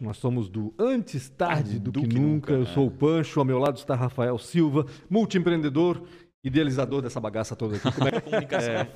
Nós somos do Antes Tarde do, do que, que, Nunca. Eu sou o Pancho, ao meu lado está Rafael Silva, multiempreendedor, idealizador dessa bagaça toda aqui. Como é que a comunicação é,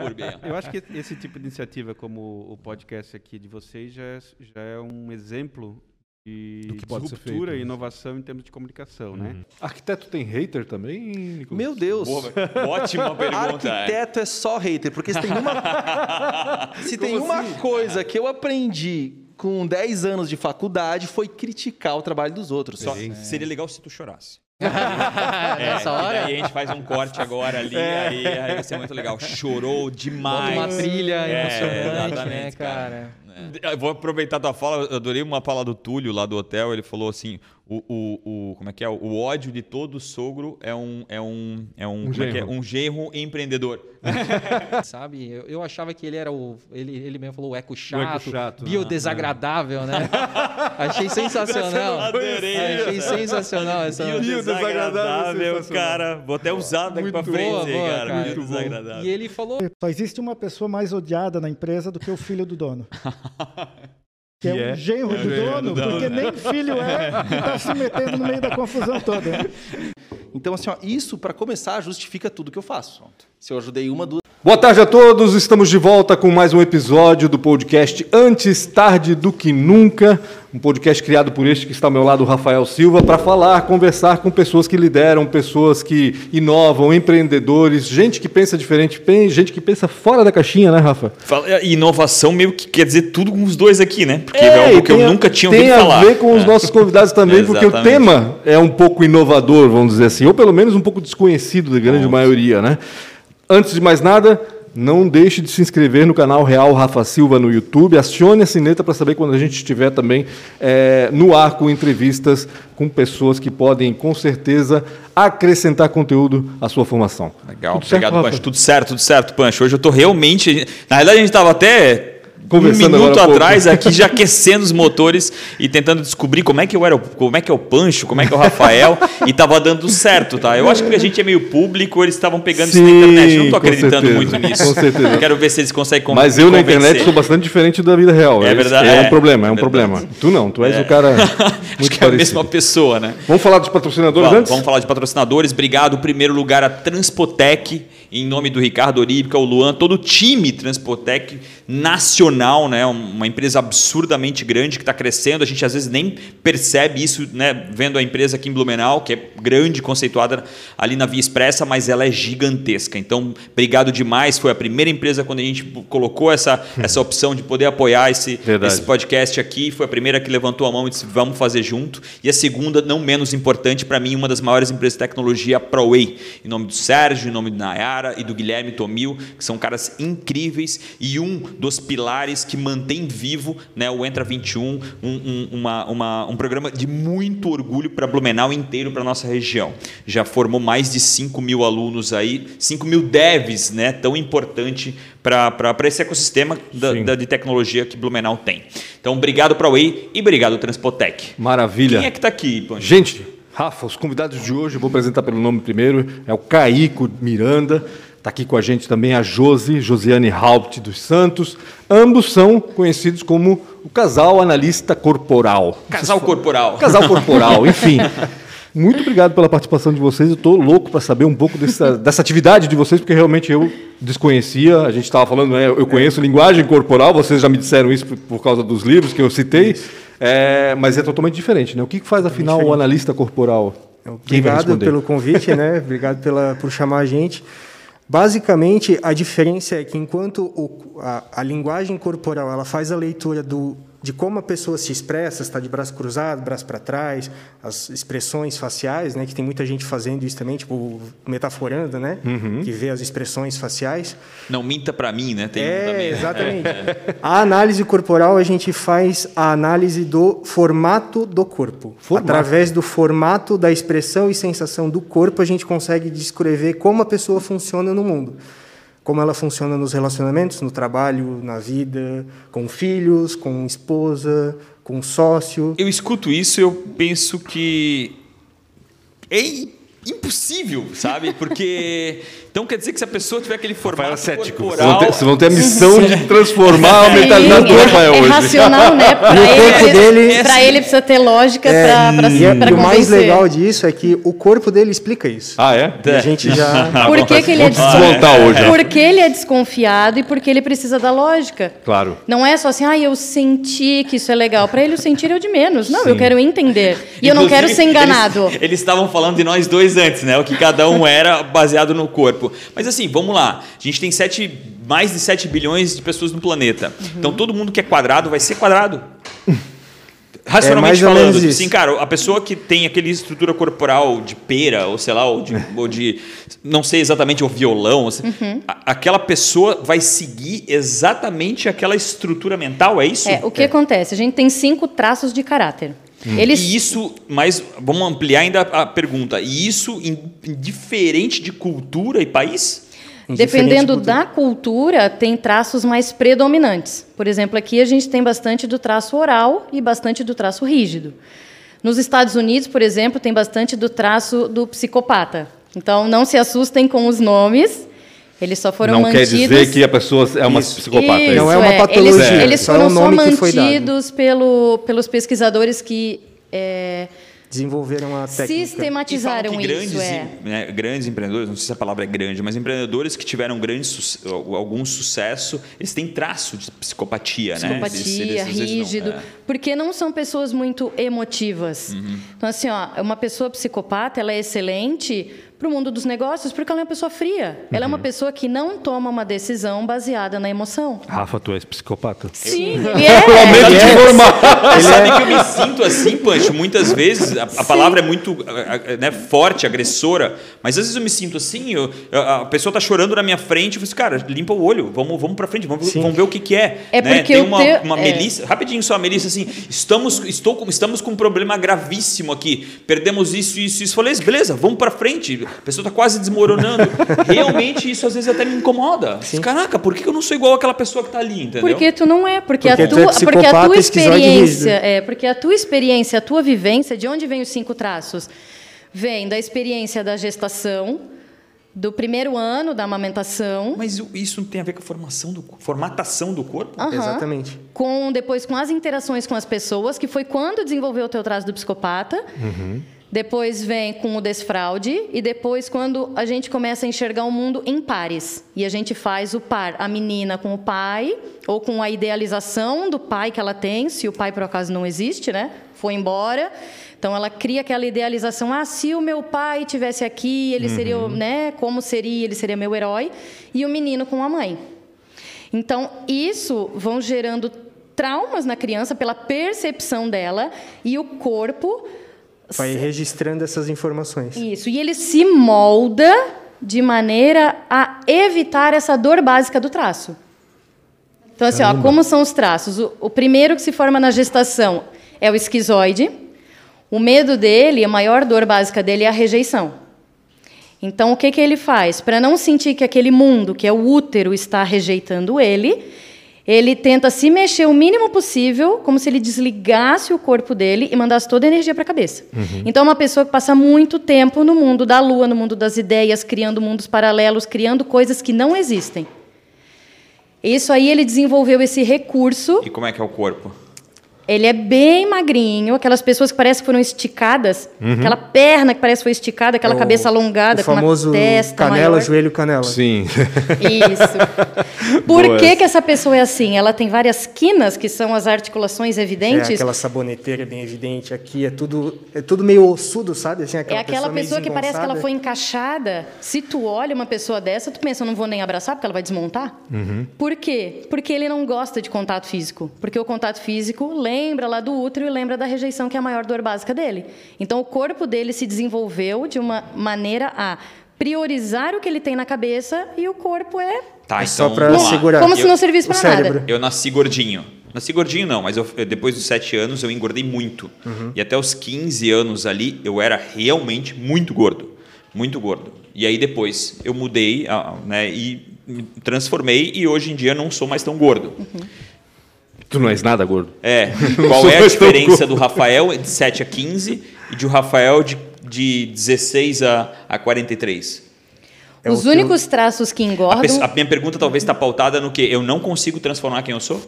Eu acho que esse tipo de iniciativa, como o podcast aqui de vocês, já é, já é um exemplo de do que pode ruptura feito, e inovação em termos de comunicação, né? uhum. né? Arquiteto tem hater também, Nicolas? Meu Deus! Boa, ótima pergunta. Arquiteto é só hater, porque se tem uma, se tem uma assim? coisa que eu aprendi com 10 anos de faculdade foi criticar o trabalho dos outros. Só, é. Seria legal se tu chorasse. é, Nessa hora? Aí a gente faz um corte agora ali, é. aí, aí vai ser muito legal. Chorou demais. Bota uma trilha é, emocionante, né, cara? cara. Vou aproveitar a tua fala, eu adorei uma fala do Túlio lá do hotel, ele falou assim, o, o, o, como é que é? O ódio de todo sogro é um é um é um, um, é genro. É? um genro empreendedor. Sabe? Eu, eu, achava que ele era o ele, ele mesmo falou o eco chato, o eco chato biodesagradável, né? Achei sensacional. Adorei. Achei sensacional essa biodesagradável, cara. Vou até usar daqui para frente, boa, boa, cara. cara. Biodesagradável. E ele falou: Só existe uma pessoa mais odiada na empresa do que o filho do dono. Que é, é, o genro é do dono, dono, porque nem filho é e está se metendo no meio da confusão toda. Então, assim, ó, isso, para começar, justifica tudo que eu faço. Se eu ajudei uma, duas. Boa tarde a todos, estamos de volta com mais um episódio do podcast Antes Tarde do Que Nunca, um podcast criado por este que está ao meu lado, o Rafael Silva, para falar, conversar com pessoas que lideram, pessoas que inovam, empreendedores, gente que pensa diferente, gente que pensa fora da caixinha, né, Rafa? Inovação meio que quer dizer tudo com os dois aqui, né? Porque é, é algo que eu nunca tinha ouvido falar. Tem a ver com os é. nossos convidados também, porque o tema é um pouco inovador, vamos dizer assim, ou pelo menos um pouco desconhecido da grande Nossa. maioria, né? Antes de mais nada, não deixe de se inscrever no canal Real Rafa Silva no YouTube. Acione a sineta para saber quando a gente estiver também é, no ar com entrevistas com pessoas que podem, com certeza, acrescentar conteúdo à sua formação. Legal, tudo obrigado, certo, Pancho. Tudo certo, tudo certo, Pancho. Hoje eu estou realmente. Na realidade, a gente estava até Conversando um minuto atrás aqui já aquecendo os motores e tentando descobrir como é que eu era, como é que é o Pancho, como é que é o Rafael e tava dando certo, tá? Eu acho que a gente é meio público, eles estavam pegando Sim, isso na internet. Eu não tô acreditando certeza, muito nisso. Com certeza. Quero ver se eles conseguem convencer. Mas eu na internet sou bastante diferente da vida real. É verdade. É, é um problema, é um problema. Tu não, tu és é. o cara Acho que é a mesma pessoa, né? Vamos falar dos patrocinadores vamos, antes? Vamos falar de patrocinadores. Obrigado, primeiro lugar a Transpotec em nome do Ricardo Oríbica, o Luan, todo o time Transpotec nacional, né? uma empresa absurdamente grande que está crescendo. A gente às vezes nem percebe isso, né? vendo a empresa aqui em Blumenau, que é grande, conceituada ali na Via Expressa, mas ela é gigantesca. Então, obrigado demais. Foi a primeira empresa quando a gente colocou essa, essa opção de poder apoiar esse, esse podcast aqui. Foi a primeira que levantou a mão e disse: vamos fazer junto. E a segunda, não menos importante, para mim, uma das maiores empresas de tecnologia, a ProWay. Em nome do Sérgio, em nome do E do Guilherme Tomil, que são caras incríveis e um dos pilares que mantém vivo né, o Entra 21, um, um, uma, uma, um programa de muito orgulho para Blumenau inteiro, para nossa região. Já formou mais de 5 mil alunos aí, 5 mil devs, né, tão importante para esse ecossistema da, da, de tecnologia que Blumenau tem. Então, obrigado para a Way e obrigado Transpotec. Maravilha. Quem é que está aqui? Gente, Rafa, os convidados de hoje, vou apresentar pelo nome primeiro, é o Caico Miranda, está aqui com a gente também a Josi, Josiane Haupt dos Santos. Ambos são conhecidos como o casal analista corporal. Casal corporal. Casal corporal, enfim. Muito obrigado pela participação de vocês. Eu estou louco para saber um pouco dessa, dessa atividade de vocês, porque realmente eu desconhecia. A gente estava falando, né, eu conheço linguagem corporal, vocês já me disseram isso por, por causa dos livros que eu citei. É, mas é totalmente diferente, né? O que faz, afinal, o analista corporal? Obrigado pelo convite, né? Obrigado pela, por chamar a gente. Basicamente, a diferença é que enquanto o, a, a linguagem corporal ela faz a leitura do de como a pessoa se expressa, está de braço cruzado, braço para trás, as expressões faciais, né, que tem muita gente fazendo isso também, tipo metaforando, né, uhum. que vê as expressões faciais. Não minta para mim, né? Tem é, também. exatamente. a análise corporal a gente faz a análise do formato do corpo. Formato. Através do formato da expressão e sensação do corpo a gente consegue descrever como a pessoa funciona no mundo como ela funciona nos relacionamentos, no trabalho, na vida, com filhos, com esposa, com sócio. Eu escuto isso e eu penso que é impossível, sabe? Porque Então quer dizer que se a pessoa tiver aquele formato cético. corporal... Vocês vão, ter, a missão de transformar a mentalidade do Rafael é, hoje. É racional, né? Para ele, dele... Pra ele precisa ter lógica é, para convencer. E o mais legal disso é que o corpo dele explica isso. Ah, é? E a gente já... Por que, que ele é desconfiado? hoje. Porque ele é desconfiado e porque ele precisa da lógica. Claro. Não é só assim, ah, eu senti que isso é legal. Para ele o sentir é o de menos. Não, Sim. eu quero entender. E Inclusive, eu não quero ser enganado. Eles estavam falando de nós dois antes, né? O que cada um era baseado no corpo. Mas assim, vamos lá. A gente tem sete, mais de 7 bilhões de pessoas no planeta. Uhum. Então todo mundo que é quadrado vai ser quadrado. Racionalmente é falando, tipo assim, cara, a pessoa que tem aquele estrutura corporal de pera, ou sei lá, ou de, ou de não sei exatamente, o violão, uhum. a, aquela pessoa vai seguir exatamente aquela estrutura mental, é isso? É, o que é. acontece? A gente tem cinco traços de caráter. Hum. Eles... E isso, mas vamos ampliar ainda a pergunta. E isso indiferente de cultura e país? Dependendo de da cultura, tem traços mais predominantes. Por exemplo, aqui a gente tem bastante do traço oral e bastante do traço rígido. Nos Estados Unidos, por exemplo, tem bastante do traço do psicopata. Então, não se assustem com os nomes. Eles só foram não mantidos. Não quer dizer que a pessoa é uma Isso. psicopata. Isso, não é uma patologia. Eles, eles foram é um só mantidos pelo, pelos pesquisadores que é, desenvolveram a técnica. Sistematizaram grandes, isso, é. né, grandes empreendedores, não sei se a palavra é grande, mas empreendedores que tiveram grande algum sucesso, eles têm traço de psicopatia, psicopatia né? Psicopatia, rígido, não, é. porque não são pessoas muito emotivas. Uhum. Então assim, ó, uma pessoa psicopata, ela é excelente para o mundo dos negócios porque ela é uma pessoa fria. Uhum. Ela é uma uhum. pessoa que não toma uma decisão baseada na emoção. Rafa, tu és psicopata? Sim, ele é. Lamento te informar. Sabe que eu me sinto assim, Pancho, muitas vezes, a, a palavra é muito né, forte, agressora, mas às vezes eu me sinto assim, eu, a pessoa está chorando na minha frente, eu falo assim, cara, limpa o olho, vamos, vamos para frente, vamos, vamos ver o que, que é. É né? porque Tem uma, te... uma é. Melissa, rapidinho só, a Melissa, assim, estamos, estou, estamos com um problema gravíssimo aqui, perdemos isso, isso, isso. Falei, beleza, vamos para frente a pessoa está quase desmoronando. Realmente, isso às vezes até me incomoda. Sim. Caraca, por que eu não sou igual àquela pessoa que está ali, entendeu? Porque tu não é, porque, porque a tua, é porque a tua experiência, é, porque a tua experiência, a tua vivência, de onde vem os cinco traços? Vem da experiência da gestação, do primeiro ano da amamentação. Mas isso tem a ver com a formação do, formatação do corpo? Uhum. Exatamente. Com, depois com as interações com as pessoas, que foi quando desenvolveu o teu traço do psicopata. Uhum. Depois vem com o desfraude e depois quando a gente começa a enxergar o mundo em pares. E a gente faz o par, a menina com o pai ou com a idealização do pai que ela tem, se o pai por acaso não existe, né? Foi embora. Então ela cria aquela idealização: ah, se o meu pai tivesse aqui, ele uhum. seria, né? Como seria? Ele seria meu herói. E o menino com a mãe. Então isso vão gerando traumas na criança pela percepção dela e o corpo Vai registrando essas informações. Isso. E ele se molda de maneira a evitar essa dor básica do traço. Então, assim, ó, como são os traços? O, o, primeiro que se forma na gestação é o esquizoide. O medo dele, a maior dor básica dele é a rejeição. Então, o que, que ele faz? Para não sentir que aquele mundo, que é o útero, está rejeitando ele, ele tenta se mexer o mínimo possível, como se ele desligasse o corpo dele e mandasse toda a energia para a cabeça. Uhum. Então, é uma pessoa que passa muito tempo no mundo da lua, no mundo das ideias, criando mundos paralelos, criando coisas que não existem. Isso aí ele desenvolveu esse recurso. E como é que é o corpo? Ele é bem magrinho, aquelas pessoas que parecem que foram esticadas, uhum. aquela perna que parece que foi esticada, aquela é o, cabeça alongada, com uma testa canela, maior. joelho, canela. Sim. Isso. Por que, que essa pessoa é assim? Ela tem várias quinas, que são as articulações evidentes. É aquela saboneteira bem evidente aqui, é tudo, é tudo meio ossudo, sabe? Assim, aquela é aquela pessoa, pessoa que parece que ela foi encaixada. Se tu olha uma pessoa dessa, tu pensa, eu não vou nem abraçar porque ela vai desmontar. Uhum. Por quê? Porque ele não gosta de contato físico. Porque o contato físico lembra lembra lá do útero e lembra da rejeição, que é a maior dor básica dele. Então, o corpo dele se desenvolveu de uma maneira a priorizar o que ele tem na cabeça e o corpo é. Tá, então, só para segurar. Como eu, se não servisse para nada. Eu nasci gordinho. Nasci gordinho não, mas eu, depois dos 7 anos eu engordei muito. Uhum. E até os 15 anos ali eu era realmente muito gordo. Muito gordo. E aí depois eu mudei né, e me transformei e hoje em dia não sou mais tão gordo. Uhum. Tu não és nada gordo. É. Qual é a diferença do Rafael de 7 a 15 e de o Rafael de, de 16 a, a 43? É Os únicos traços que engordam. A, a minha pergunta talvez está pautada no que eu não consigo transformar quem eu sou?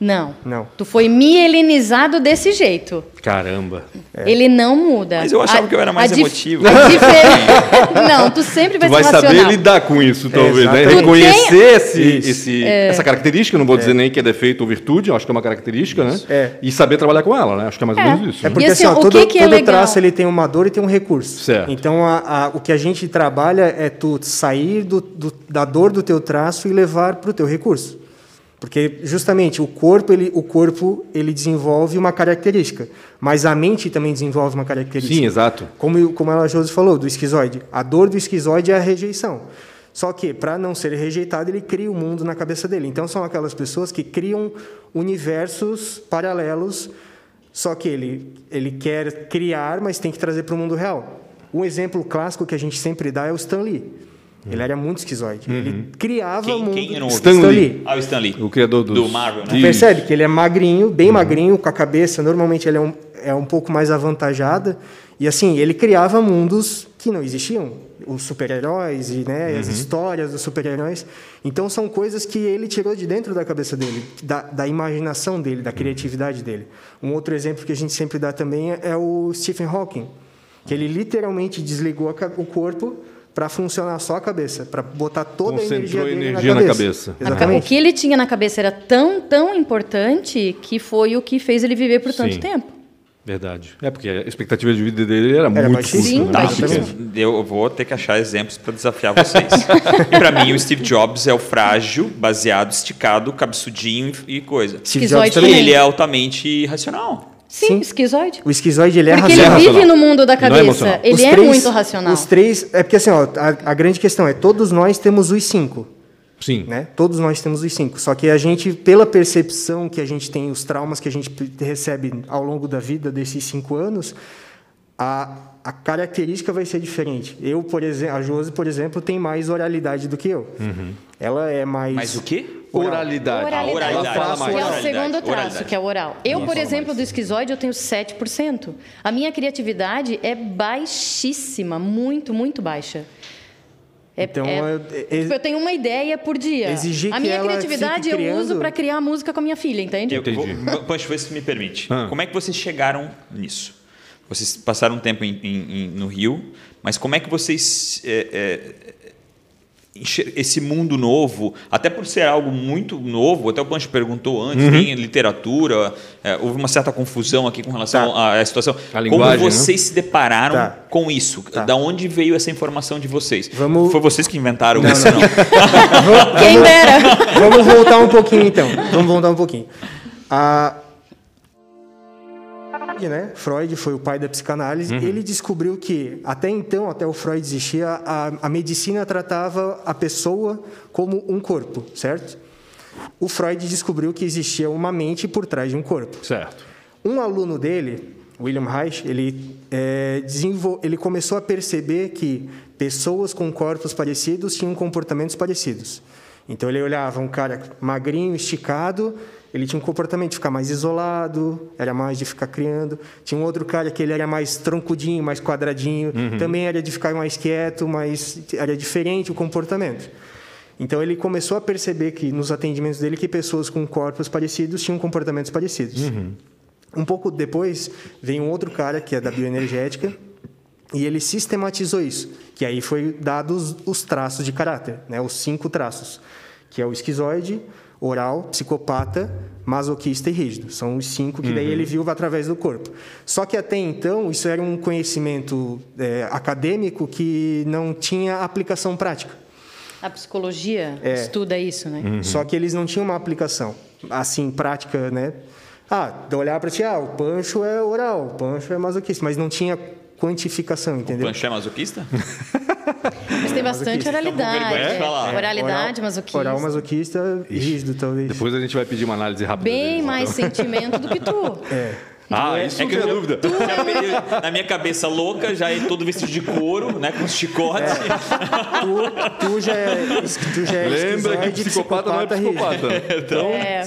Não. Não. Tu foi mielinizado desse jeito. Caramba. É. Ele não muda. Mas eu achava a, que eu era mais emotivo. não, tu sempre vai, tu vai saber lidar com isso, talvez. Né? Reconhecer tem... esse, esse é. essa característica, não vou dizer é. nem que é defeito ou virtude, acho que é uma característica, né? É. E saber trabalhar com ela, né? Acho que é mais ou é. menos isso. É né? porque assim, ó, todo, que que todo traço ele tem uma dor e tem um recurso. Certo. Então a, a, o que a gente trabalha é tu sair do, do, da dor do teu traço e levar para o teu recurso. Porque justamente o corpo ele, o corpo ele desenvolve uma característica, mas a mente também desenvolve uma característica. Sim, exato. Como como ela Josi falou do esquizoide, a dor do esquizoide é a rejeição. Só que para não ser rejeitado ele cria o um mundo na cabeça dele. Então são aquelas pessoas que criam universos paralelos. Só que ele ele quer criar, mas tem que trazer para o mundo real. Um exemplo clássico que a gente sempre dá é o Stan Lee. Ele era muito esquizoide. Uhum. Ele criava quem, mundo. Quem Stan, Stan Lee. Ah, o Stan Lee. O criador dos... do Marvel, né? Percebe que ele é magrinho, bem uhum. magrinho, com a cabeça. Normalmente ele é um, é um pouco mais avantajada. E assim, ele criava mundos que não existiam. Os super-heróis e né, uhum. as histórias dos super-heróis. Então são coisas que ele tirou de dentro da cabeça dele, da, da imaginação dele, da criatividade dele. Um outro exemplo que a gente sempre dá também é o Stephen Hawking, que ele literalmente desligou o corpo para funcionar só a cabeça, para botar toda Concentrou a energia, energia na cabeça. Na cabeça. O que ele tinha na cabeça era tão, tão importante que foi o que fez ele viver por tanto Sim. tempo. Verdade. É porque a expectativa de vida dele era, era muito curta. Sim, né? Eu vou ter que achar exemplos para desafiar vocês. e para mim, o Steve Jobs é o frágil, baseado, esticado, cabeçudinho e coisa. Steve Jobs também. Ele é altamente racional. Sim, Sim, esquizoide. O esquizoide ele é porque racional. ele vive no mundo da é cabeça. É ele é três, muito racional. Os três. É porque assim, ó, a, a, grande questão é: todos nós temos os cinco. Sim. Né? Todos nós temos os cinco. Só que a gente, pela percepção que a gente tem, os traumas que a gente recebe ao longo da vida desses cinco anos, a, a característica vai ser diferente. Eu, por exemplo, a Josi, por exemplo, tem mais oralidade do que eu. Uhum. Ela é mais. Mais o quê? Oralidade. Oralidade. oralidade. Ela fala que é o segundo traço, Oralidade. que é o oral. Eu, por exemplo, do esquizoide, eu tenho 7%. A minha criatividade é baixíssima, muito, muito baixa. É, Então, é- eu- é- tipo, eu tenho uma ideia por dia. Exigir a que minha ela criatividade fique eu uso para criar música com a minha filha, entende? Eu Entendi. vou, Pancho, vê se me permite. Ah. Como é que vocês chegaram nisso? Vocês passaram um tempo em- em- em- no Rio, mas como é que vocês é, é, esse mundo novo, até por ser algo muito novo, até o Pancho perguntou antes, Uhum. tem literatura, é, houve uma certa confusão aqui com relação Tá. à, à situação. A Como vocês se depararam Tá. com isso? Tá. Da onde veio essa informação de vocês? Vamos- Foi vocês que inventaram Não, isso, não. não? Quem dera! Vamos voltar um pouquinho então. Vamos voltar um pouquinho. A né? Freud foi o pai da psicanálise. Ele descobriu que até então, até o Freud existia, a, a medicina tratava a pessoa como um corpo, certo? O Freud descobriu que existia uma mente por trás de um corpo. Certo. Um aluno dele, William Reich, ele, é, desenvol... ele começou a perceber que pessoas com corpos parecidos tinham comportamentos parecidos. Então ele olhava um cara magrinho, esticado, ele tinha um comportamento de ficar mais isolado, era mais de ficar criando. Tinha um outro cara que ele era mais troncudinho, mais quadradinho, também era de ficar mais quieto, mas era diferente o comportamento. Então ele começou a perceber que nos atendimentos dele que pessoas com corpos parecidos tinham comportamentos parecidos. Um pouco depois, veio um outro cara, que é da bioenergética, e ele sistematizou isso, que aí foi dados os traços de caráter, né, os cinco traços, que é o esquizoide, oral, psicopata, masoquista e rígido. São os cinco que daí ele viu através do corpo. Só que até então, isso era um conhecimento é, acadêmico que não tinha aplicação prática. A psicologia É. estuda isso, né? Só que eles não tinham uma aplicação assim prática, né? Ah, de olhar para ti, ah, o pancho é oral, o pancho é masoquista, mas não tinha quantificação, entendeu? Pancho é masoquista? Mas tem bastante oralidade. é. Oralidade, masoquista. Oral masoquista, rígido, talvez. Depois a gente vai pedir uma análise rápida. Bem deles, mais então. sentimento do que tu. É. Ah, é, isso é que não dúvida. Tu, é na minha cabeça louca, já é todo vestido de couro, né? Com chicote. É. tu, tu, já é, tu já é Lembra que psicopata, psicopata não é psicopata. então... É,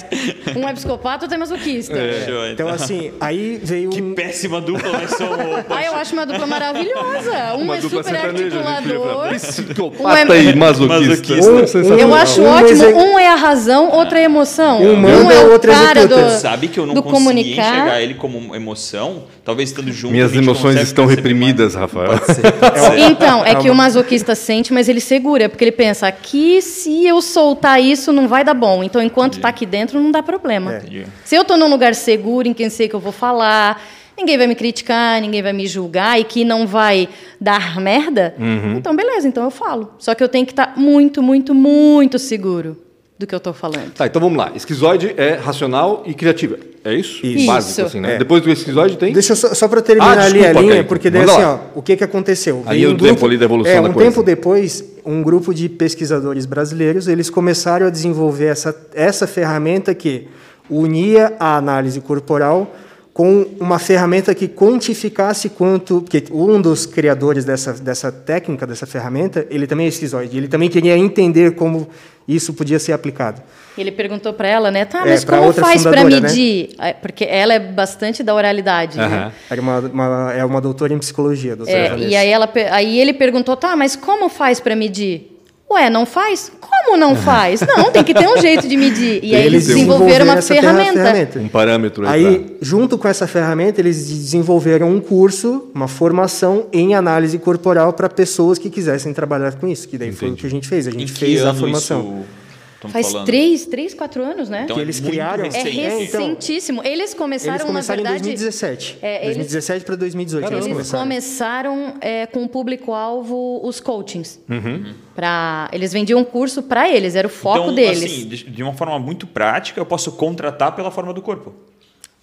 um é psicopata, outro é masoquista. É. Então, assim, aí veio Que péssima dupla nós somos. Ah, eu acho uma dupla maravilhosa. Um uma é super articulador. Psicopata um é... e masoquista. Um, um, eu acho um ótimo. Um é a razão, outro é a emoção. Um manda, é o outro executa. Sabe que eu não consegui comunicar. enxergar ele como como emoção, talvez estando junto. Minhas emoções estão reprimidas, mais. Rafael. Pode ser, pode ser. Então, é que o masoquista sente, mas ele segura, porque ele pensa: aqui, se eu soltar isso, não vai dar bom. Então, enquanto está aqui dentro, não dá problema. É. Se eu estou num lugar seguro, em quem sei que eu vou falar, ninguém vai me criticar, ninguém vai me julgar e que não vai dar merda, uhum. então beleza, então eu falo. Só que eu tenho que estar tá muito, muito, muito seguro do que eu estou falando. Tá, então vamos lá. Esquizoide é racional e criativa. É isso? Isso. Básico, assim, né? É. Depois do esquizoide tem? Deixa eu só, só para terminar ah, ali a linha, porque daí assim, ó, o que, que aconteceu? Aí um o tempo ali da evolução é, da um coisa. tempo depois, um grupo de pesquisadores brasileiros, eles começaram a desenvolver essa, essa ferramenta que unia a análise corporal com uma ferramenta que quantificasse quanto, porque um dos criadores dessa, dessa técnica, dessa ferramenta, ele também é esquizoide, ele também queria entender como isso podia ser aplicado. Ele perguntou para ela, né, tá, é, mas é, como faz para né? medir? Né? Porque ela é bastante da oralidade, uhum. né? É uma, uma, é uma doutora em psicologia, doutora é, E aí, ela, aí ele perguntou, tá, mas como faz para medir? Ué, não faz? Como não faz? Não, tem que ter um jeito de medir. E aí eles desenvolveram uma ferramenta. ferramenta. Um parâmetro. Aí, aí junto com essa ferramenta, eles desenvolveram um curso, uma formação em análise corporal para pessoas que quisessem trabalhar com isso. Que daí Entendi. foi o que a gente fez. A gente fez a formação. Isso Faz falando. três, três, quatro anos, né? Então, que eles criaram. É recentíssimo. Eles começaram, eles começaram na verdade... em 2017. É, 2017 para 2018. Caramba. Eles começaram, começaram é, com o público-alvo os coachings. Uhum. Pra, eles vendiam um curso para eles, era o foco então, deles. Assim, de uma forma muito prática, eu posso contratar pela forma do corpo.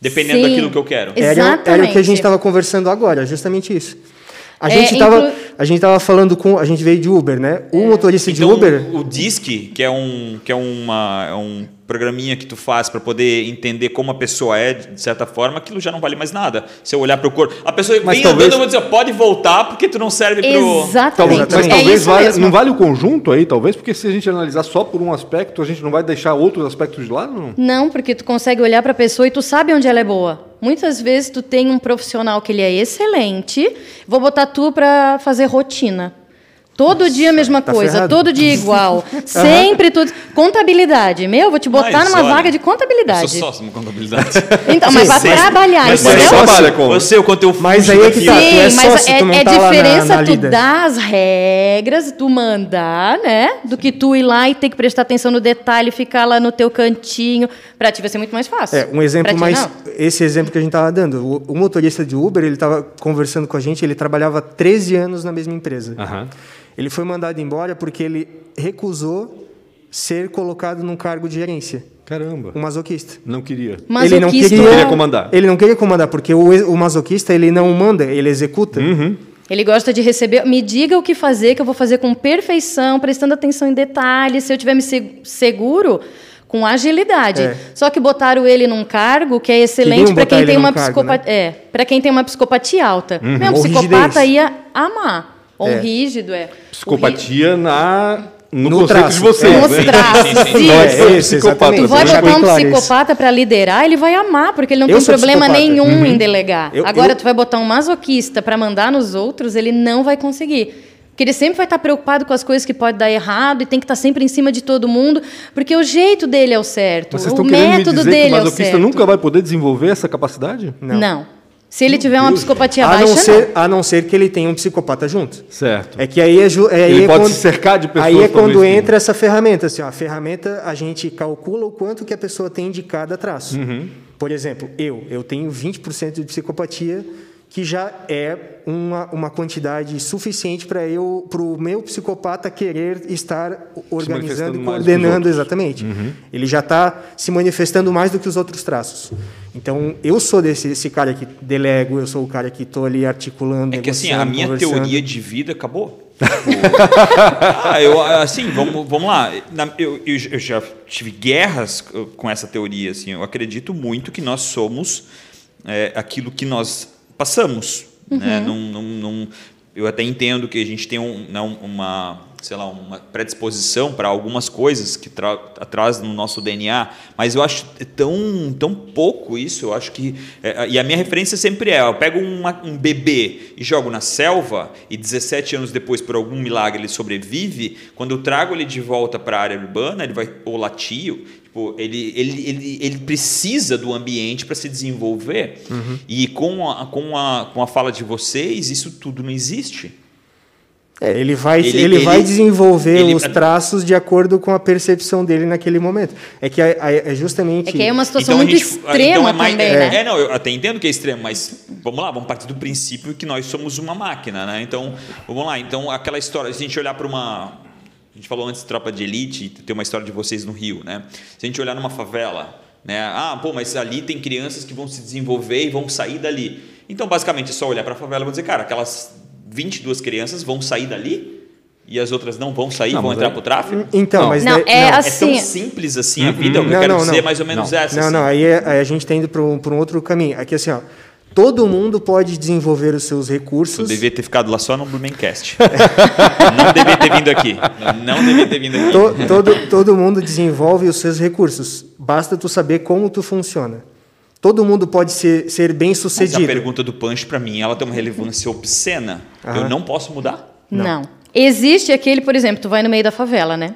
Dependendo Sim, daquilo que eu quero. Era, era o que a gente estava conversando agora, justamente isso. A gente estava é, inclu... a gente tava falando com a gente veio de Uber, né? O é. motorista então, de Uber. O, Disc, que é um que é uma é um programinha que tu faz para poder entender como a pessoa é, de certa forma, aquilo já não vale mais nada. Se eu olhar para o corpo. A pessoa mas vem talvez... andando, eu vou dizer, pode voltar porque tu não serve para o. Exatamente. Mas, mas é talvez vale, não vale o conjunto aí, talvez, porque se a gente analisar só por um aspecto, a gente não vai deixar outros aspectos de lado? Não, não porque tu consegue olhar para a pessoa e tu sabe onde ela é boa. Muitas vezes tu tem um profissional que ele é excelente, vou botar tu para fazer rotina. Todo Nossa, dia a mesma tá coisa, ferrado. todo dia igual. sempre tudo. Contabilidade. Meu, vou te botar mas, numa olha, vaga de contabilidade. Eu sou sócio de contabilidade. Então, mas vai trabalhar, mas entendeu? Você trabalha com. Eu sei o quanto eu Mas aí é que tá, Sim, tu é mas sócio, é, tu é tá diferença na, na tu dar as regras, tu mandar, né? Do que tu ir lá e ter que prestar atenção no detalhe, ficar lá no teu cantinho. Pra ti vai ser muito mais fácil. É, um exemplo mais. Não. Esse exemplo que a gente tava dando. O, o motorista de Uber, ele tava conversando com a gente, ele trabalhava 13 anos na mesma empresa. Aham. Uhum. Ele foi mandado embora porque ele recusou ser colocado num cargo de gerência. Caramba. Um masoquista. Não queria. Masoquista. Ele não queria, não queria comandar. Ele não queria comandar, porque o, o masoquista ele não manda, ele executa. Uhum. Ele gosta de receber. Me diga o que fazer, que eu vou fazer com perfeição, prestando atenção em detalhes. Se eu tiver me seguro, com agilidade. É. Só que botaram ele num cargo que é excelente para quem tem uma psicopatia, né? é, para quem tem uma psicopatia alta. Uhum. Meu, um psicopata ia amar. Ou é. rígido, é. Psicopatia na no, no conceito traço. de você. É. Nos traços. Sim, é, esse. Tu vai botar um psicopata para liderar, ele vai amar, porque ele não eu tem problema psicopata. nenhum uhum. em delegar. Eu, Agora, eu... tu vai botar um masoquista para mandar nos outros, ele não vai conseguir. Porque ele sempre vai estar preocupado com as coisas que pode dar errado e tem que estar sempre em cima de todo mundo, porque o jeito dele é o certo. Mas vocês o método dele que o masoquista é o certo. nunca vai poder desenvolver essa capacidade? Não. não. Se ele tiver uma psicopatia a baixa, não ser, não. A não ser que ele tenha um psicopata junto. Certo. É que aí é, é aí ele é pode quando, se cercar de pessoas. Aí é quando entra essa ferramenta. Assim, ó, a ferramenta, a gente calcula o quanto que a pessoa tem de cada traço. Uhum. Por exemplo, eu, eu tenho 20% de psicopatia, que já é uma, uma quantidade suficiente para eu para o meu psicopata querer estar organizando e coordenando exatamente. Uhum. Ele já está se manifestando mais do que os outros traços. Então, eu sou desse, desse cara que delego, eu sou o cara que estou ali articulando. É que assim, a minha teoria de vida acabou. ah, eu, assim, vamos, vamos lá. Eu, eu, eu, já tive guerras com essa teoria. Assim, eu acredito muito que nós somos é, aquilo que nós passamos. Né? Uhum. Né? Num, num, eu até entendo que a gente tem um, não, uma sei lá, uma predisposição para algumas coisas que traz no nosso DNA, mas eu acho tão, tão pouco isso, eu acho que... É, e a minha referência sempre é, eu pego uma, um bebê e jogo na selva e 17 anos depois, por algum milagre, ele sobrevive, quando eu trago ele de volta para a área urbana, ele vai, ou latio, Tipo, ele, ele, ele, ele precisa do ambiente para se desenvolver. Uhum. E com a, com, a, com a fala de vocês, isso tudo não existe. É, ele vai, ele, ele, ele vai desenvolver ele, os traços de acordo com a percepção dele naquele momento. É que é, é justamente. É que é uma situação então, muito gente, extrema então é mais, também, é, né? É, não, eu até entendo que é extremo, mas vamos lá, vamos partir do princípio que nós somos uma máquina, né? Então, vamos lá. Então, aquela história, se a gente olhar para uma. A gente falou antes de tropa de elite, tem uma história de vocês no Rio, né? Se a gente olhar numa favela, né? Ah, pô, mas ali tem crianças que vão se desenvolver e vão sair dali. Então, basicamente, é só olhar para a favela e dizer, cara, aquelas 22 crianças vão sair dali? E as outras não vão sair, não, vão entrar é... para o tráfico? Então, não. mas não, é, é, assim... é tão simples assim a vida. Uhum. Eu quero dizer mais ou menos essa. Não, assim. não, aí, é, aí, a gente está indo para um, um outro caminho. Aqui assim, ó, todo mundo pode desenvolver os seus recursos. Eu devia ter ficado lá só no Blumencast. não devia ter vindo aqui. Não devia ter vindo aqui. To, todo, todo mundo desenvolve os seus recursos. Basta tu saber como tu funciona. Todo mundo pode ser, ser bem sucedido. Mas a pergunta do Punch, para mim, ela tem uma relevância obscena. Eu não posso mudar? Não. não. Existe aquele, por exemplo, tu vai no meio da favela, né?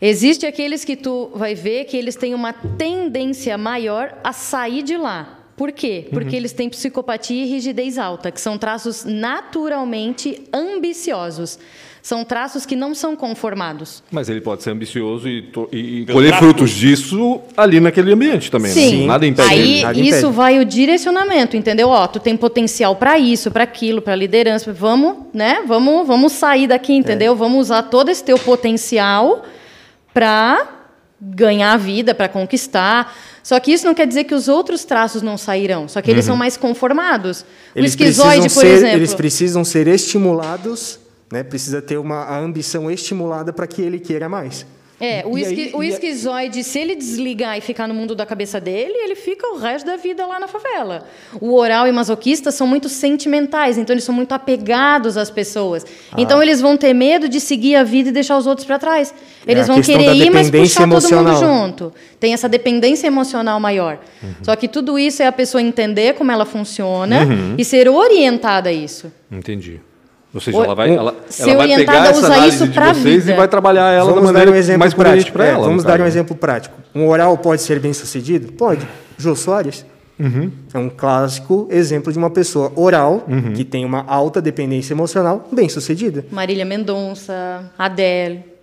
Existe aqueles que tu vai ver que eles têm uma tendência maior a sair de lá. Por quê? Porque uhum. eles têm psicopatia e rigidez alta, que são traços naturalmente ambiciosos. São traços que não são conformados. Mas ele pode ser ambicioso e, e colher frutos disso ali naquele ambiente também. Né? Sim. Né? Nada impede. Aí nada isso impede. vai o direcionamento, entendeu? Ó, tu tem potencial para isso, para aquilo, para liderança. Vamos, né? Vamos, vamos sair daqui, entendeu? É. Vamos usar todo esse teu potencial para ganhar a vida, para conquistar. Só que isso não quer dizer que os outros traços não sairão, só que eles uhum. são mais conformados. Eles o esquizoide, por ser, exemplo. Eles precisam ser estimulados né? Precisa ter uma a ambição estimulada para que ele queira mais. É, o, esqui, aí, o esquizoide, se ele desligar e ficar no mundo da cabeça dele, ele fica o resto da vida lá na favela. O oral e masoquista são muito sentimentais, então eles são muito apegados às pessoas. Ah. Então eles vão ter medo de seguir a vida e deixar os outros para trás. É, eles é, vão querer ir, mas puxar emocional. todo mundo junto. Tem essa dependência emocional maior. Uhum. Só que tudo isso é a pessoa entender como ela funciona uhum. e ser orientada a isso. Entendi. Ou seja, ela vai, ela, ela vai pegar essa análise de vocês vida. e vai trabalhar ela vamos da maneira um exemplo mais prático para é, ela. Vamos dar um exemplo prático. Um oral pode ser bem sucedido? Pode. Jô Soares uhum. é um clássico exemplo de uma pessoa oral uhum. que tem uma alta dependência emocional bem sucedida. Marília Mendonça, Adele.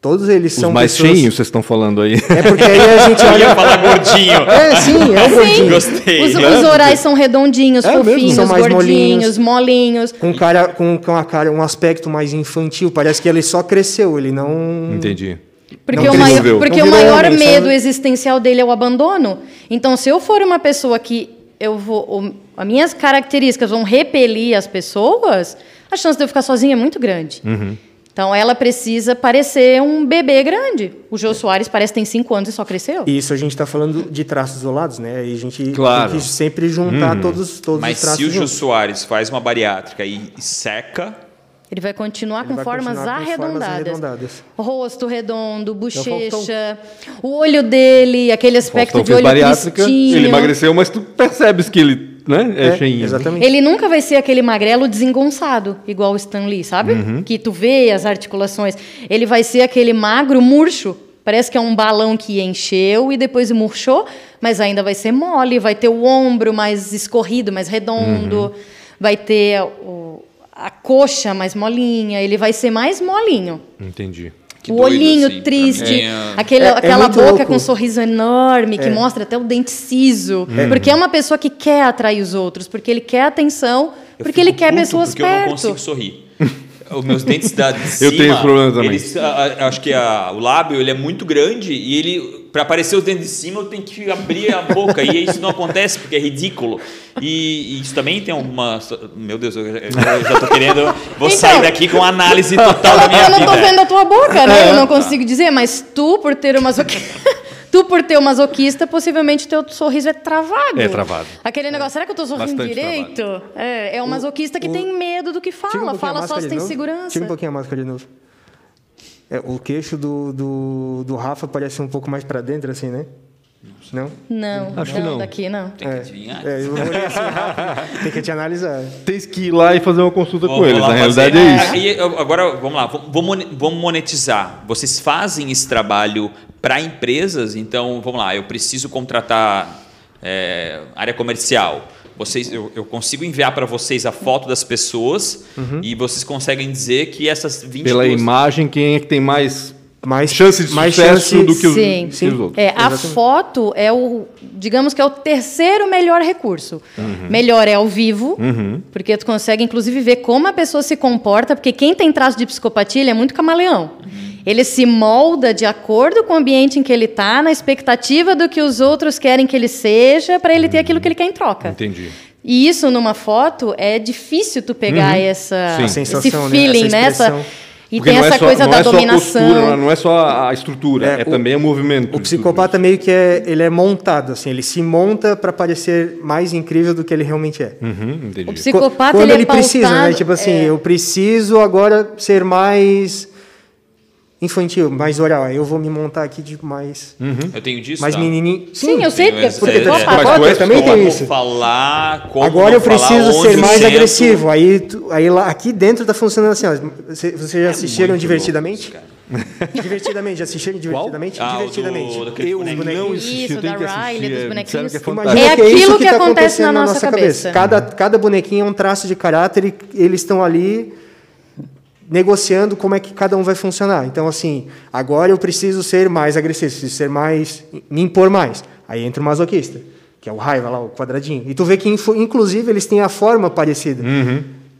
Todos eles Os são mais pessoas... cheinhos vocês estão falando aí. É porque aí a gente olha... Eu ia falar gordinho. É, sim, é o gordinho. Gostei. Os, os, orais são redondinhos, é fofinhos, são mais gordinhos, molinhos. molinhos. Com, cara, com, com a cara, um aspecto mais infantil. Parece que ele só cresceu, ele não... Entendi. Porque, não o, maior, porque o maior homem, medo só... existencial dele é o abandono. Então, se eu for uma pessoa que eu vou... As minhas características vão repelir as pessoas, a chance de eu ficar sozinha é muito grande. Uhum. Então ela precisa parecer um bebê grande. O Jô Soares parece que tem cinco anos e só cresceu. Isso a gente está falando de traços isolados, né? E a gente claro. tem que sempre juntar uhum. todos, todos Mas os traços. Mas se o Jô Soares faz uma bariátrica e seca, ele vai continuar ele com, vai formas, continuar com arredondadas. formas, arredondadas. Rosto redondo, bochecha, o olho dele, aquele aspecto de olho bariátrica, cristinho. Ele emagreceu, mas tu percebes que ele né? É, é cheinho. Exatamente. Ele nunca vai ser aquele magrelo desengonçado, igual o Stan Lee, sabe? Uhum. Que tu vê as articulações. Ele vai ser aquele magro murcho. Parece que é um balão que encheu e depois murchou, mas ainda vai ser mole, vai ter o ombro mais escorrido, mais redondo, uhum. vai ter o, a coxa mais molinha, ele vai ser mais molinho. Entendi. Que o doido, olhinho assim, triste, é... aquele, é, é aquela é boca louco. com um sorriso enorme, que é. mostra até o dente ciso. Porque é uma pessoa que quer atrair os outros, porque ele quer atenção, eu porque ele quer pessoas porque perto. eu não consigo sorrir. Os meus dentes da de cima, eu tenho esse problema também. Eles, a, a, acho que a, o lábio ele é muito grande e ele para aparecer os dentes de cima eu tenho que abrir a boca e isso não acontece porque é ridículo. E, e isso também tem alguma. Meu Deus, eu, eu já estou querendo. Vou então, sair daqui com análise total da minha vida. Eu não estou vendo a tua boca, né? Eu não consigo dizer, mas tu, por ter uma. Tu, por ter o masoquista, possivelmente teu sorriso é travado. É travado. Aquele negócio, será que eu tô sorrindo Bastante direito? É, é o masoquista que o- tem medo do que Tira um fala. fala só se tem novo. segurança. Tira um pouquinho a máscara de novo. É, o queixo do, do, do Rafa parece um pouco mais para dentro, assim, né? Não? Não, Acho que não, não. daqui não. Tem que adivinhar. É, eu olhei assim rápido. Tem que te analisar. Tens que ir lá e fazer uma consulta com eles. Na fazer. realidade é isso. E, eu- agora, vamos lá, vamos- vamos mone- vamos monetizar. Vocês fazem esse trabalho para empresas? Então, vamos lá, eu preciso contratar é, área comercial. Vocês, eu, eu consigo enviar para vocês a foto das pessoas e vocês conseguem dizer que essas 22... Pela imagem, quem é que tem mais Mais chance de mais sucesso chance- do que os, Sim. que os Sim. outros? É, a foto é o, digamos que é o terceiro melhor recurso. Uhum. Melhor é ao vivo, porque tu consegue inclusive ver como a pessoa se comporta, porque quem tem traço de psicopatia, ele é muito camaleão. Ele se molda de acordo com o ambiente em que ele está, na expectativa do que os outros querem que ele seja, para ele ter aquilo que ele quer em troca. Entendi. E isso numa foto é difícil tu pegar essa, Sim. Esse sensação, né? feeling, Essa né? Essa-. E Porque tem é essa só- coisa não da é só a dominação. postura, não é só a estrutura, é, É, o- também o movimento. O psicopata meio que é, ele é montado, assim, ele se monta para parecer mais incrível do que ele realmente é. Uhum, entendi. O psicopata Quando ele, ele, é precisa, né? pautado- Tipo assim, é. eu preciso agora ser mais infantil, mais oral. Eu vou me montar aqui de mais, Eu tenho disso, mais tá? menininho. Sim, eu sei, porque, porque é, é é. é também tem isso. falar, como Agora eu preciso ser mais sento. agressivo. Aí, tu- aí lá, aqui dentro tá funcionando assim. Ó. Você- Vocês já assistiram É muito divertidamente? louco divertidamente, já assistiram divertidamente? Ah, o divertidamente. do- daquele eu. Não assisti, Isso, eu tenho da que assistir, Riley, dos é, bonequinhos. é. É é aquilo isso que tá acontece na nossa cabeça. Cada, cada bonequinho é um traço de caráter e eles estão ali negociando como é que cada um vai funcionar. Então, assim, agora eu preciso ser mais agressivo, preciso ser mais... me impor mais. Aí entra o masoquista, que é o raiva lá, o quadradinho. E tu vê que, inclusive, eles têm a forma parecida.